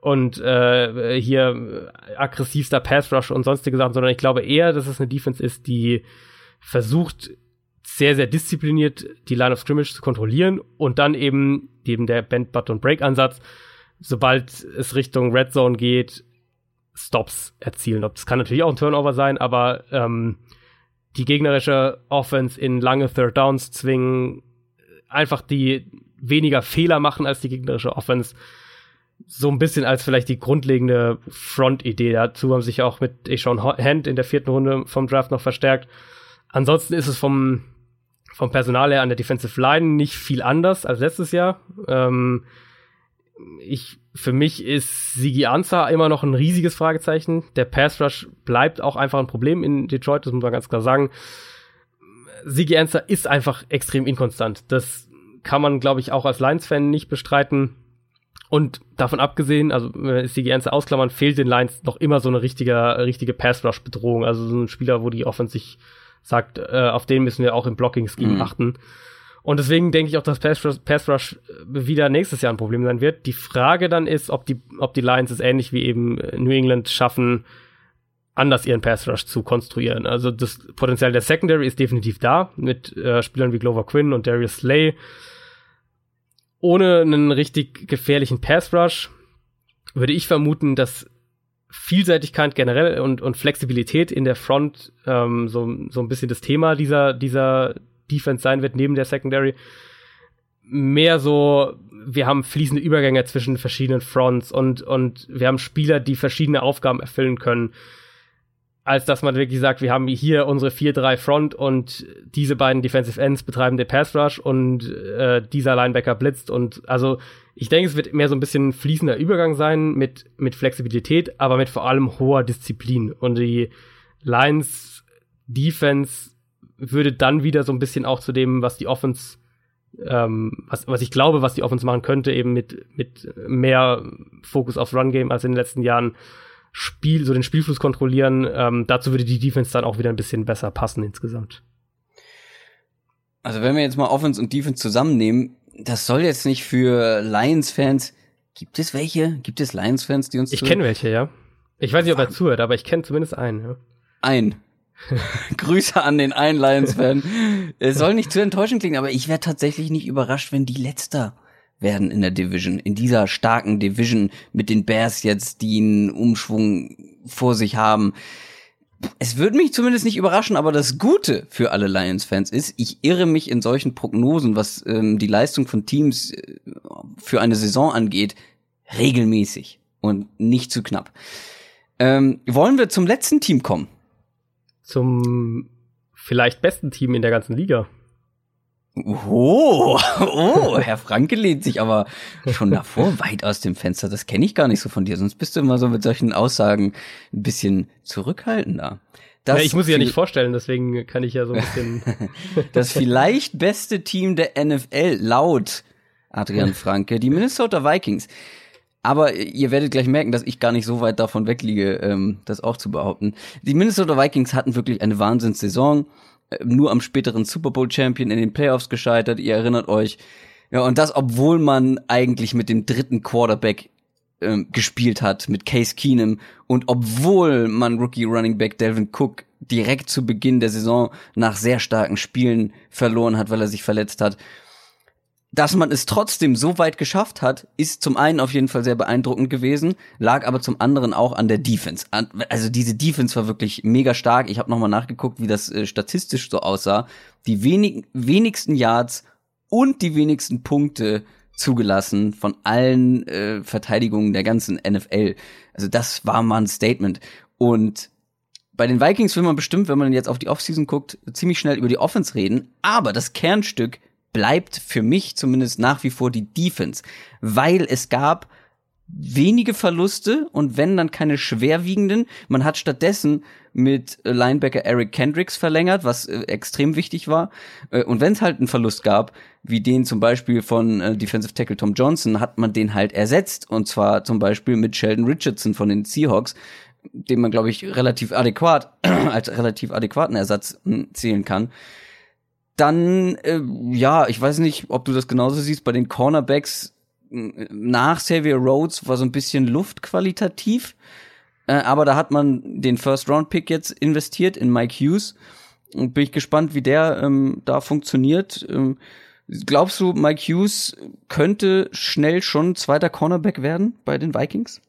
und äh, hier aggressivster Pass Rush und sonstige Sachen, sondern ich glaube eher, dass es eine Defense ist, die versucht sehr, sehr diszipliniert die Line of Scrimmage zu kontrollieren und dann eben, eben der Bend, Butt und Break Ansatz, sobald es Richtung Red Zone geht, Stops erzielen. Das kann natürlich auch ein Turnover sein, aber ähm, die gegnerische Offense in lange Third Downs zwingen, einfach die weniger Fehler machen als die gegnerische Offense. So ein bisschen als vielleicht die grundlegende Front-Idee. Dazu haben sich auch mit Sean Hand in der vierten Runde vom Draft noch verstärkt. Ansonsten ist es vom, vom Personal her an der Defensive Line nicht viel anders als letztes Jahr. Ähm, ich, für mich ist Sigi Anza immer noch ein riesiges Fragezeichen. Der Pass Rush bleibt auch einfach ein Problem in Detroit, das muss man ganz klar sagen. Sigi Anza ist einfach extrem inkonstant. Das kann man, glaube ich, auch als Lions-Fan nicht bestreiten. Und davon abgesehen, also wenn Sigi Anza ausklammern, fehlt den Lions noch immer so eine richtige, richtige Pass-Rush-Bedrohung. Also so ein Spieler, wo die Offense sich sagt, äh, auf den müssen wir auch im Blocking-Scheme mhm. achten. Und deswegen denke ich auch, dass Pass Rush, Pass Rush wieder nächstes Jahr ein Problem sein wird. Die Frage dann ist, ob die, ob die Lions es ähnlich wie eben New England schaffen, anders ihren Pass Rush zu konstruieren. Also das Potenzial der Secondary ist definitiv da, mit äh, Spielern wie Glover Quinn und Darius Slay. Ohne einen richtig gefährlichen Pass Rush würde ich vermuten, dass Vielseitigkeit generell und, und Flexibilität in der Front ähm, so, so ein bisschen das Thema dieser, dieser Defense sein wird, neben der Secondary. Mehr so, wir haben fließende Übergänge zwischen verschiedenen Fronts und, und wir haben Spieler, die verschiedene Aufgaben erfüllen können, als dass man wirklich sagt, wir haben hier unsere 4-3 Front und diese beiden Defensive Ends betreiben den Pass Rush und äh, dieser Linebacker blitzt und also ich denke, es wird mehr so ein bisschen fließender Übergang sein mit, mit Flexibilität, aber mit vor allem hoher Disziplin. Und die Lions Defense würde dann wieder so ein bisschen auch zu dem, was die Offense, ähm, was, was ich glaube, was die Offense machen könnte, eben mit, mit mehr Fokus aufs Run-Game als in den letzten Jahren Spiel, so den Spielfluss kontrollieren. Ähm, dazu würde die Defense dann auch wieder ein bisschen besser passen insgesamt. Also wenn wir jetzt mal Offense und Defense zusammennehmen, das soll jetzt nicht für Lions-Fans. Gibt es welche? Gibt es Lions-Fans, die uns Ich kenne welche, ja. Ich weiß nicht, ob er zuhört, aber ich kenne zumindest einen. Ja. Ein. Grüße an den einen Lions-Fan. Es soll nicht zu enttäuschend klingen, aber ich wäre tatsächlich nicht überrascht, wenn die Letzter werden in der Division, in dieser starken Division mit den Bears jetzt, die einen Umschwung vor sich haben. Es würde mich zumindest nicht überraschen, aber das Gute für alle Lions-Fans ist, ich irre mich in solchen Prognosen, was ähm, die Leistung von Teams äh, für eine Saison angeht, regelmäßig und nicht zu knapp. Ähm, wollen wir zum letzten Team kommen? Zum vielleicht besten Team in der ganzen Liga. Oh, oh, Herr Franke lehnt sich aber schon davor weit aus dem Fenster. Das kenne ich gar nicht so von dir. Sonst bist du immer so mit solchen Aussagen ein bisschen zurückhaltender. Das ja, ich muss sie ja nicht vorstellen, deswegen kann ich ja so ein bisschen. das vielleicht beste Team der NFL laut Adrian Franke, die Minnesota Vikings. Aber ihr werdet gleich merken, dass ich gar nicht so weit davon wegliege, ähm, das auch zu behaupten. Die Minnesota Vikings hatten wirklich eine Wahnsinnssaison. Äh, nur am späteren Super Bowl Champion in den Playoffs gescheitert. Ihr erinnert euch. Ja, und das, obwohl man eigentlich mit dem dritten Quarterback ähm, gespielt hat, mit Case Keenum. Und obwohl man Rookie Running Back Delvin Cook direkt zu Beginn der Saison nach sehr starken Spielen verloren hat, weil er sich verletzt hat dass man es trotzdem so weit geschafft hat, ist zum einen auf jeden Fall sehr beeindruckend gewesen, lag aber zum anderen auch an der Defense. Also diese Defense war wirklich mega stark. Ich habe nochmal nachgeguckt, wie das äh, statistisch so aussah. Die wenig, wenigsten Yards und die wenigsten Punkte zugelassen von allen äh, Verteidigungen der ganzen NFL. Also das war mal ein Statement. Und bei den Vikings will man bestimmt, wenn man jetzt auf die Offseason guckt, ziemlich schnell über die Offense reden. Aber das Kernstück bleibt für mich zumindest nach wie vor die Defense, weil es gab wenige Verluste und wenn dann keine schwerwiegenden. Man hat stattdessen mit Linebacker Eric Kendricks verlängert, was äh, extrem wichtig war. Äh, und wenn es halt einen Verlust gab, wie den zum Beispiel von äh, Defensive Tackle Tom Johnson, hat man den halt ersetzt. Und zwar zum Beispiel mit Sheldon Richardson von den Seahawks, den man, glaube ich, relativ adäquat, als relativ adäquaten Ersatz hm, zählen kann. Dann, äh, ja, ich weiß nicht, ob du das genauso siehst, bei den Cornerbacks nach Xavier Rhodes war so ein bisschen Luft qualitativ. Äh, aber da hat man den First-Round-Pick jetzt investiert in Mike Hughes. Und bin ich gespannt, wie der ähm, da funktioniert. Ähm, glaubst du, Mike Hughes könnte schnell schon zweiter Cornerback werden bei den Vikings?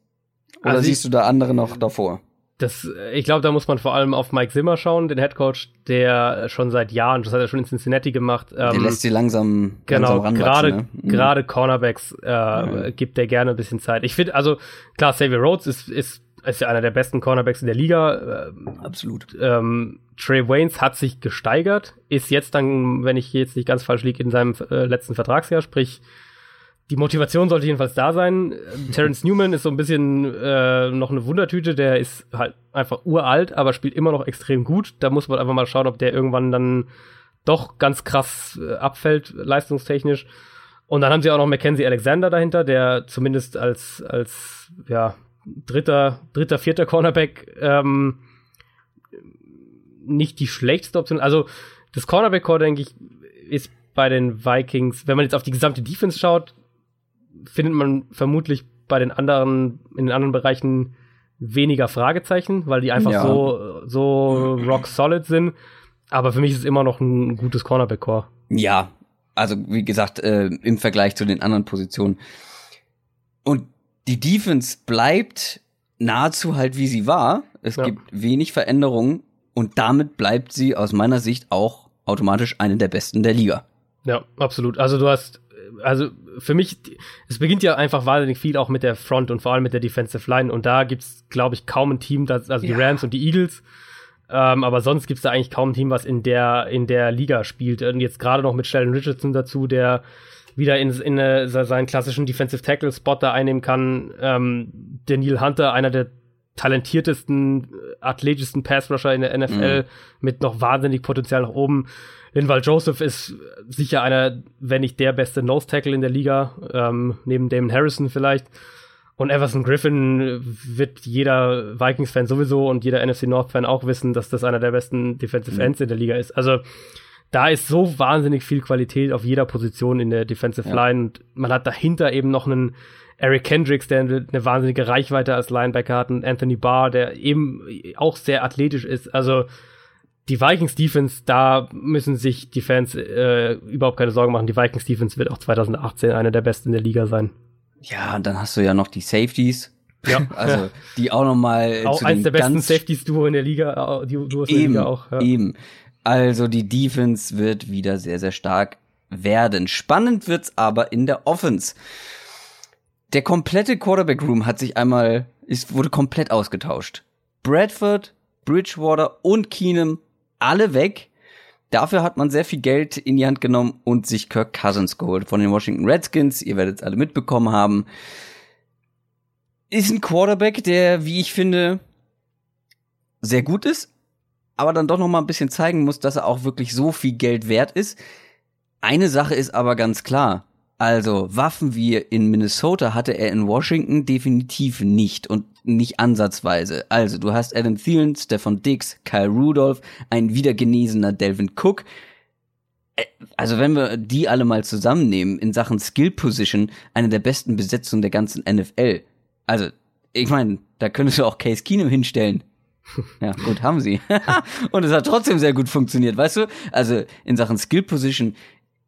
Oder also siehst du da andere noch davor? Das, ich glaube, da muss man vor allem auf Mike Zimmer schauen, den Headcoach, der schon seit Jahren, das hat er schon in Cincinnati gemacht. Ähm, der lässt sie langsam, genau, langsam gerade ne? Mhm. gerade Cornerbacks äh, ja. gibt der gerne ein bisschen Zeit. Ich finde, also klar, Xavier Rhodes ist, ist ist ja einer der besten Cornerbacks in der Liga. Absolut. Ähm, Trey Waynes hat sich gesteigert, ist jetzt dann, wenn ich jetzt nicht ganz falsch liege, in seinem äh, letzten Vertragsjahr, sprich die Motivation sollte jedenfalls da sein. Terence Newman ist so ein bisschen äh, noch eine Wundertüte, der ist halt einfach uralt, aber spielt immer noch extrem gut. Da muss man einfach mal schauen, ob der irgendwann dann doch ganz krass äh, abfällt, leistungstechnisch. Und dann haben sie auch noch Mackenzie Alexander dahinter, der zumindest als, als ja, dritter, dritter, vierter Cornerback ähm, nicht die schlechteste Option. Also das Cornerback-Core, denke ich, ist bei den Vikings, wenn man jetzt auf die gesamte Defense schaut, findet man vermutlich bei den anderen, in den anderen Bereichen weniger Fragezeichen, weil die einfach ja. so, so rock solid sind. Aber für mich ist es immer noch ein gutes Cornerback-Core. Ja, also wie gesagt, äh, im Vergleich zu den anderen Positionen. Und die Defense bleibt nahezu halt wie sie war. Es ja. gibt wenig Veränderungen und damit bleibt sie aus meiner Sicht auch automatisch eine der besten der Liga. Ja, absolut. Also du hast also für mich, es beginnt ja einfach wahnsinnig viel auch mit der Front und vor allem mit der Defensive Line. Und da gibt's, glaube ich, kaum ein Team, das, also die Rams und die Eagles. Ähm, aber sonst gibt's da eigentlich kaum ein Team, was in der, in der Liga spielt. Und jetzt gerade noch mit Sheldon Richardson dazu, der wieder in, in eine, seinen klassischen Defensive Tackle Spot da einnehmen kann. Ähm, der Neil Hunter, einer der talentiertesten, athletischsten Pass Rusher in der NFL mhm. mit noch wahnsinnig Potenzial nach oben. Linval Joseph ist sicher einer, wenn nicht der beste Nose Tackle in der Liga, ähm, neben Damon Harrison vielleicht. Und Everson Griffin wird jeder Vikings-Fan sowieso und jeder NFC North-Fan auch wissen, dass das einer der besten Defensive Ends mhm. in der Liga ist. Also da ist so wahnsinnig viel Qualität auf jeder Position in der Defensive ja. Line und man hat dahinter eben noch einen Eric Kendricks, der eine, eine wahnsinnige Reichweite als Linebacker hat und Anthony Barr, der eben auch sehr athletisch ist. Also die Vikings Defense, da müssen sich die Fans äh, überhaupt keine Sorgen machen. Die Vikings Defense wird auch 2018 eine der besten in der Liga sein. Ja, und dann hast du ja noch die Safeties. Ja, also die auch noch mal auch eins der besten Safeties Duo in der Liga, die Duos in der Liga auch. Ja. Eben. Also die Defense wird wieder sehr sehr stark werden. Spannend wird's aber in der Offense. Der komplette Quarterback Room hat sich einmal ist wurde komplett ausgetauscht. Bradford, Bridgewater und Keenum alle weg. Dafür hat man sehr viel Geld in die Hand genommen und sich Kirk Cousins geholt von den Washington Redskins. Ihr werdet es alle mitbekommen haben. Ist ein Quarterback, der, wie ich finde, sehr gut ist, aber dann doch noch mal ein bisschen zeigen muss, dass er auch wirklich so viel Geld wert ist. Eine Sache ist aber ganz klar. Also Waffen wie in Minnesota hatte er in Washington definitiv nicht und nicht ansatzweise. Also du hast Adam Thielen, Stefan Dix, Kyle Rudolph, ein wiedergenesener Delvin Cook. Äh, also wenn wir die alle mal zusammennehmen in Sachen Skill Position, eine der besten Besetzungen der ganzen NFL. Also ich meine, da könntest du auch Case Keenum hinstellen. Ja, gut, haben sie. und es hat trotzdem sehr gut funktioniert, weißt du? Also in Sachen Skill Position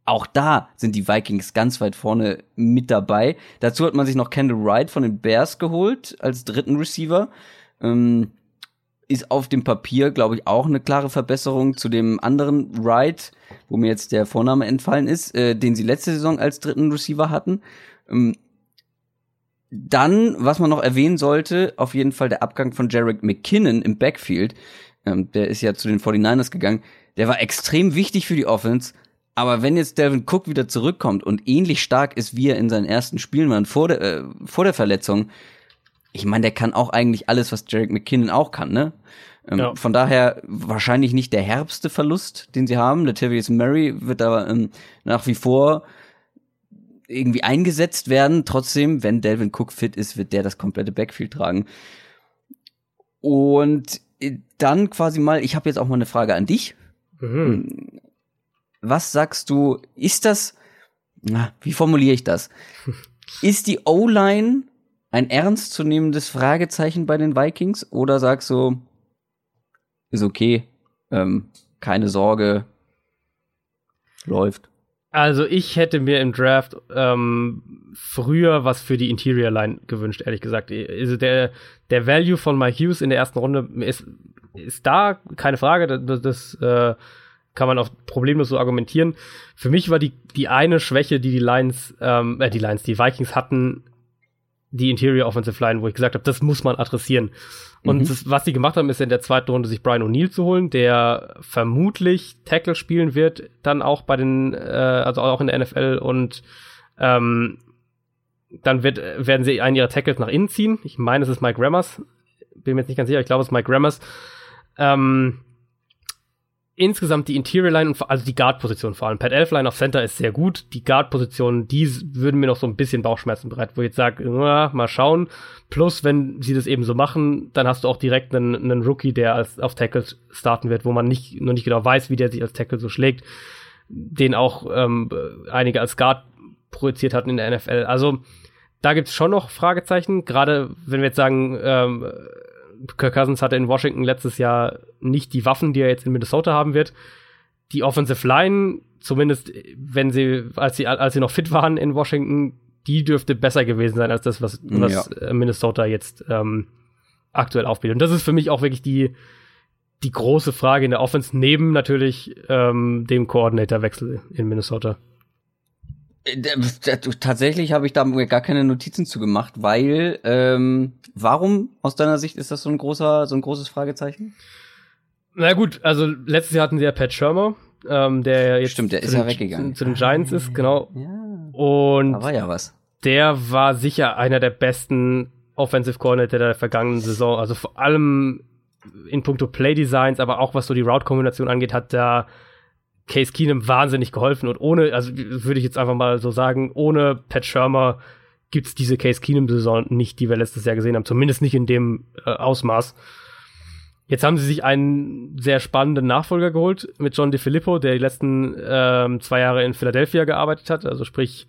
auch da sind die Vikings ganz weit vorne mit dabei. Dazu hat man sich noch Kendall Wright von den Bears geholt als dritten Receiver. Ähm, ist auf dem Papier, glaube ich, auch eine klare Verbesserung zu dem anderen Wright, wo mir jetzt der Vorname entfallen ist, äh, den sie letzte Saison als dritten Receiver hatten. Ähm, dann, was man noch erwähnen sollte, auf jeden Fall der Abgang von Jarek McKinnon im Backfield. Ähm, der ist ja zu den 49ers gegangen. Der war extrem wichtig für die Offense Aber wenn jetzt Delvin Cook wieder zurückkommt und ähnlich stark ist, wie er in seinen ersten Spielen war vor der, äh, vor der Verletzung, ich meine, der kann auch eigentlich alles, was Jarek McKinnon auch kann, ne? Ähm, ja. Von daher wahrscheinlich nicht der herbste Verlust, den sie haben. Latavius Murray wird aber ähm, nach wie vor irgendwie eingesetzt werden. Trotzdem, wenn Delvin Cook fit ist, wird der das komplette Backfield tragen. Und äh, dann quasi mal, ich habe jetzt auch mal eine Frage an dich. Mhm. Was sagst du, ist das, na, wie formuliere ich das? ist die O-Line ein ernstzunehmendes Fragezeichen bei den Vikings oder sagst du, ist okay, ähm, keine Sorge, läuft? Also ich hätte mir im Draft ähm, früher was für die Interior Line gewünscht, ehrlich gesagt. Also der, der Value von Mike Hughes in der ersten Runde ist, ist da, keine Frage. Das, das äh, kann man auch problemlos so argumentieren. Für mich war die, die eine Schwäche, die die Lions, ähm, äh, die Lions, die Vikings hatten, die Interior Offensive Line, wo ich gesagt habe, das muss man adressieren. Und mhm. das, was sie gemacht haben, ist in der zweiten Runde sich Brian O'Neill zu holen, der vermutlich Tackle spielen wird, dann auch bei den, äh, also auch in der NFL und ähm, dann wird, werden sie einen ihrer Tackles nach innen ziehen. Ich meine, es ist Mike Rammers. Bin mir jetzt nicht ganz sicher, ich glaube, es ist Mike Rammers. Ähm, insgesamt die Interior Line und also die Guard-Position vor allem. Pat Elfline auf Center ist sehr gut. Die Guard-Position, die würden mir noch so ein bisschen Bauchschmerzen bereit, wo ich jetzt sage, mal schauen. Plus, wenn sie das eben so machen, dann hast du auch direkt einen, einen Rookie, der als auf Tackle starten wird, wo man nicht, noch nicht genau weiß, wie der sich als Tackle so schlägt, den auch ähm, einige als Guard projiziert hatten in der NFL. Also da gibt's schon noch Fragezeichen, gerade wenn wir jetzt sagen, ähm, Kirk Cousins hatte in Washington letztes Jahr nicht die Waffen, die er jetzt in Minnesota haben wird. Die Offensive Line, zumindest wenn sie, als sie, als sie noch fit waren in Washington, die dürfte besser gewesen sein als das, was, was ja. Äh, Minnesota jetzt ähm, aktuell aufbietet. Und das ist für mich auch wirklich die, die große Frage in der Offense, neben natürlich ähm, dem Koordinatorwechsel in Minnesota. Äh, tatsächlich habe ich da gar keine Notizen zu gemacht, weil ähm, warum aus deiner Sicht ist das so ein großer, so ein großes Fragezeichen? Na gut, also letztes Jahr hatten sie ja Pat Shermer, ähm, der jetzt Stimmt, der ist ja weggegangen. Zu, zu, den Giants ist, genau. Ja, Und da war ja was. Der war sicher einer der besten Offensive Coordinator der vergangenen Saison. Also vor allem in puncto Play Designs, aber auch was so die Route-Kombination angeht, hat da Case Keenum wahnsinnig geholfen und ohne, also würde ich jetzt einfach mal so sagen, ohne Pat Shermer gibt's diese Case Keenum-Saison nicht, die wir letztes Jahr gesehen haben, zumindest nicht in dem äh, Ausmaß. Jetzt haben sie sich einen sehr spannenden Nachfolger geholt mit John DeFilippo, der die letzten ähm, zwei Jahre in Philadelphia gearbeitet hat. Also sprich,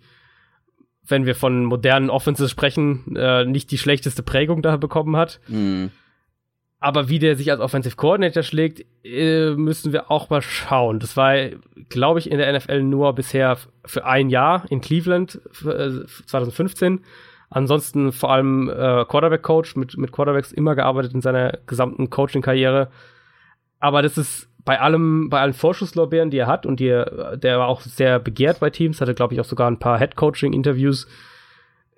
wenn wir von modernen Offenses sprechen, äh, nicht die schlechteste Prägung da bekommen hat. Mhm. Aber wie der sich als Offensive Coordinator schlägt, äh, müssen wir auch mal schauen. Das war, glaube ich, in der NFL nur bisher für ein Jahr in Cleveland 2015. Äh, Ansonsten vor allem äh, Quarterback-Coach, mit, mit Quarterbacks immer gearbeitet in seiner gesamten Coaching-Karriere. Aber das ist bei allem, bei allen Vorschusslorbeeren, die er hat und die er, der war auch sehr begehrt bei Teams, hatte, glaube ich, auch sogar ein paar Head-Coaching-Interviews,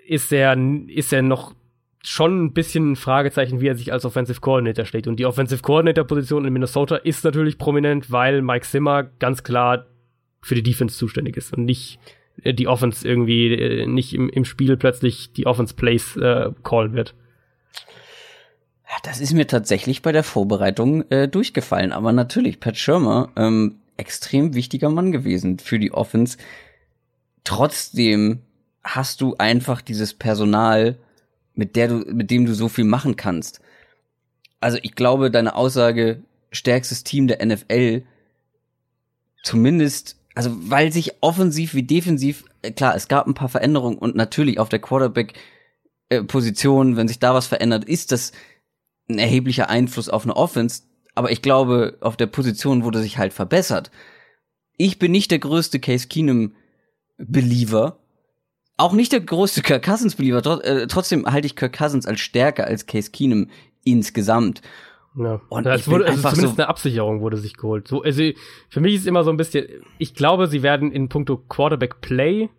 ist er, ist er noch schon ein bisschen ein Fragezeichen, wie er sich als Offensive Coordinator schlägt. Und die Offensive Coordinator-Position in Minnesota ist natürlich prominent, weil Mike Zimmer ganz klar für die Defense zuständig ist und nicht äh, die Offense irgendwie, äh, nicht im, im Spiel plötzlich die Offense Plays äh, callen wird. Das ist mir tatsächlich bei der Vorbereitung äh, durchgefallen. Aber natürlich, Pat Schirmer, ähm, extrem wichtiger Mann gewesen für die Offense. Trotzdem hast du einfach dieses Personal, mit der du, mit dem du so viel machen kannst. Also ich glaube, deine Aussage, stärkstes Team der NFL, zumindest, also weil sich offensiv wie defensiv, äh, klar, es gab ein paar Veränderungen und natürlich auf der Quarterback-Position, wenn sich da was verändert, ist das ein erheblicher Einfluss auf eine Offense. Aber ich glaube, auf der Position wurde sich halt verbessert. Ich bin nicht der größte Case Keenum Believer, auch nicht der größte Kirk Cousins Believer, tr äh, trotzdem halte ich Kirk Cousins als stärker als Case Keenum insgesamt. Ja. Und es wurde also zumindest so eine Absicherung wurde sich geholt. So, also für mich ist immer so ein bisschen, ich glaube, sie werden in puncto Quarterback Play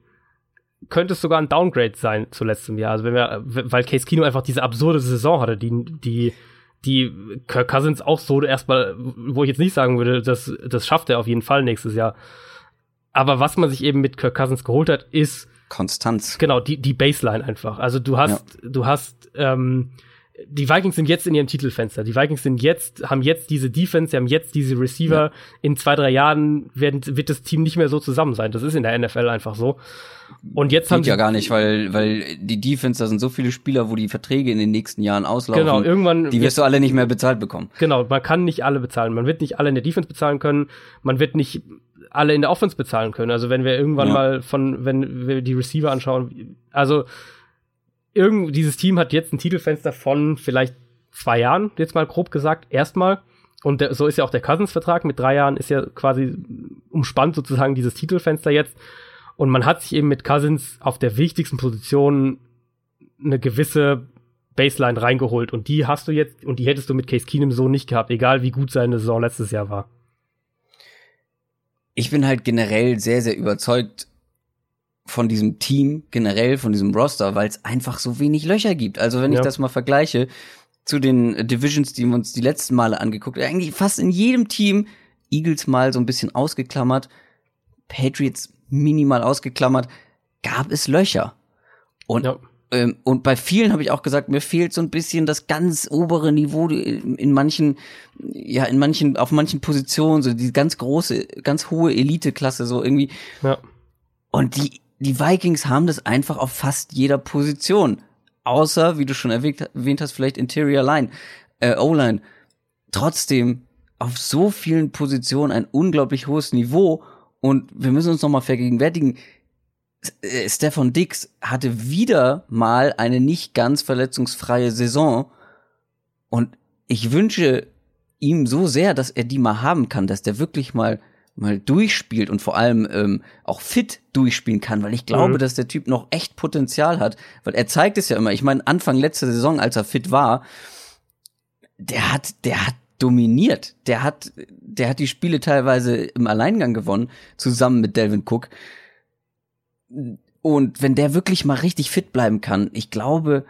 könnte es sogar ein Downgrade sein zu letztem Jahr. Also wenn wir, weil Case Keenum einfach diese absurde Saison hatte, die, die, die Kirk Cousins auch so erstmal, wo ich jetzt nicht sagen würde, das, das schafft er auf jeden Fall nächstes Jahr. Aber was man sich eben mit Kirk Cousins geholt hat, ist Konstanz. Genau, die, die Baseline einfach. Also du hast, ja. du hast, ähm, die Vikings sind jetzt in ihrem Titelfenster. Die Vikings sind jetzt, haben jetzt diese Defense, sie haben jetzt diese Receiver. Ja. In zwei, drei Jahren werden, wird das Team nicht mehr so zusammen sein. Das ist in der NFL einfach so. Und jetzt Geht haben ja gar nicht, weil, weil die Defense, da sind so viele Spieler, wo die Verträge in den nächsten Jahren auslaufen. Genau, irgendwann. Die wirst du alle nicht mehr bezahlt bekommen. Genau, man kann nicht alle bezahlen. Man wird nicht alle in der Defense bezahlen können. Man wird nicht alle in der Offense bezahlen können. Also wenn wir irgendwann ja. mal von, wenn wir die Receiver anschauen, also irgend, dieses Team hat jetzt ein Titelfenster von vielleicht zwei Jahren, jetzt mal grob gesagt, erstmal. Und der, so ist ja auch der Cousins-Vertrag mit drei Jahren, ist ja quasi umspannt sozusagen dieses Titelfenster jetzt. Und man hat sich eben mit Cousins auf der wichtigsten Position eine gewisse Baseline reingeholt. Und die hast du jetzt, und die hättest du mit Case Keenum so nicht gehabt, egal wie gut seine Saison letztes Jahr war ich bin halt generell sehr, sehr überzeugt von diesem Team, generell von diesem Roster, weil es einfach so wenig Löcher gibt. Also wenn ja. ich das mal vergleiche zu den Divisions, die wir uns die letzten Male angeguckt haben, eigentlich fast in jedem Team, Eagles mal so ein bisschen ausgeklammert, Patriots minimal ausgeklammert, gab es Löcher. Und ja. Ähm, und bei vielen habe ich auch gesagt, mir fehlt so ein bisschen das ganz obere Niveau in manchen, ja, in manchen, auf manchen Positionen, so die ganz große, ganz hohe Eliteklasse, so irgendwie. Ja. Und die, die Vikings haben das einfach auf fast jeder Position. Außer, wie du schon erwähnt, erwähnt hast, vielleicht Interior Line, äh, O-Line. Trotzdem auf so vielen Positionen ein unglaublich hohes Niveau. Und wir müssen uns nochmal vergegenwärtigen, Stefan Dix hatte wieder mal eine nicht ganz verletzungsfreie Saison und ich wünsche ihm so sehr, dass er die mal haben kann, dass der wirklich mal mal durchspielt und vor allem ähm, auch fit durchspielen kann, weil ich glaube, mhm. dass der Typ noch echt Potenzial hat, weil er zeigt es ja immer. Ich meine, Anfang letzter Saison, als er fit war, der hat, der hat dominiert. Der hat, der hat die Spiele teilweise im Alleingang gewonnen, zusammen mit Delvin Cook. Und wenn der wirklich mal richtig fit bleiben kann, ich glaube,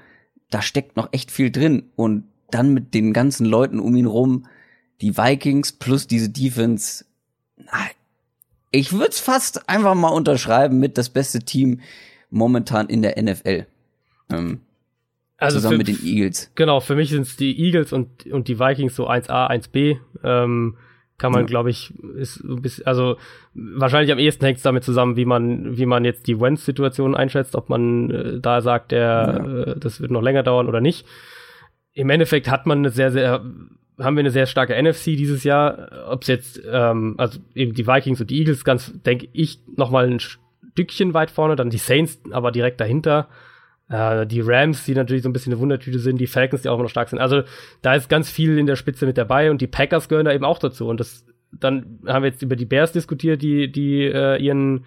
da steckt noch echt viel drin. Und dann mit den ganzen Leuten um ihn rum, die Vikings plus diese Defense, ich würde es fast einfach mal unterschreiben mit das beste Team momentan in der NFL. Ähm, also zusammen für, mit den Eagles. Genau, für mich sind es die Eagles und, und die Vikings so 1A, 1B. Ähm, kann man, ja. glaube ich, ist ein bisschen, also wahrscheinlich am ehesten hängt es damit zusammen, wie man, wie man jetzt die Wentz-Situation einschätzt, ob man äh, da sagt, der, ja. äh, das wird noch länger dauern oder nicht. Im Endeffekt hat man eine sehr, sehr, haben wir eine sehr starke NFC dieses Jahr. Ob es jetzt, ähm, also eben die Vikings und die Eagles, ganz, denke ich, noch mal ein Stückchen weit vorne, dann die Saints, aber direkt dahinter. Äh, die Rams, die natürlich so ein bisschen eine Wundertüte sind, die Falcons, die auch immer noch stark sind. Also da ist ganz viel in der Spitze mit dabei und die Packers gehören da eben auch dazu. Und das, dann haben wir jetzt über die Bears diskutiert, die, die äh, ihren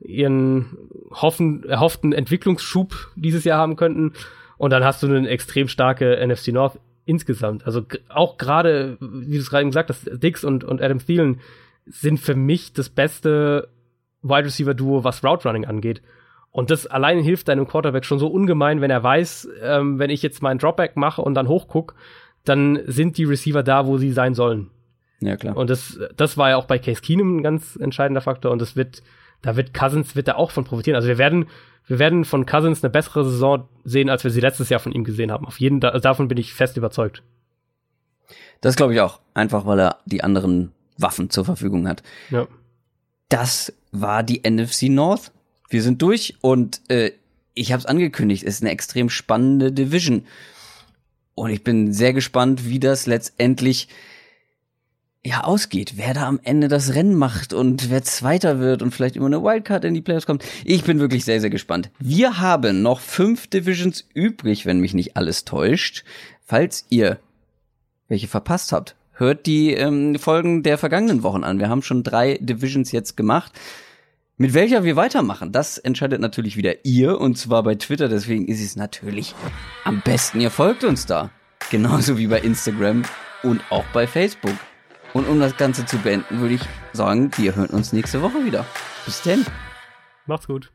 ihren hoffen, erhofften Entwicklungsschub dieses Jahr haben könnten. Und dann hast du eine extrem starke NFC North insgesamt. Also auch gerade, wie du es gerade gesagt hast, Dix und, und Adam Thielen sind für mich das beste Wide Receiver Duo, was Route Running angeht. Und das allein hilft deinem Quarterback schon so ungemein, wenn er weiß, ähm, wenn ich jetzt meinen Dropback mache und dann hochguck, dann sind die Receiver da, wo sie sein sollen. Ja, klar. Und das, das war ja auch bei Case Keenum ein ganz entscheidender Faktor und das wird, da wird Cousins, wird da auch von profitieren. Also wir werden, wir werden von Cousins eine bessere Saison sehen, als wir sie letztes Jahr von ihm gesehen haben. Auf jeden, also davon bin ich fest überzeugt. Das glaube ich auch. Einfach, weil er die anderen Waffen zur Verfügung hat. Ja. Das war die NFC North wir sind durch und äh, ich habe es angekündigt, es ist eine extrem spannende Division. Und ich bin sehr gespannt, wie das letztendlich ja ausgeht, wer da am Ende das Rennen macht und wer Zweiter wird und vielleicht immer eine Wildcard in die Playoffs kommt. Ich bin wirklich sehr, sehr gespannt. Wir haben noch fünf Divisions übrig, wenn mich nicht alles täuscht. Falls ihr welche verpasst habt, hört die ähm, Folgen der vergangenen Wochen an. Wir haben schon drei Divisions jetzt gemacht. Mit welcher wir weitermachen, das entscheidet natürlich wieder ihr und zwar bei Twitter. Deswegen ist es natürlich am besten, ihr folgt uns da. Genauso wie bei Instagram und auch bei Facebook. Und um das Ganze zu beenden, würde ich sagen, wir hören uns nächste Woche wieder. Bis denn. Macht's gut.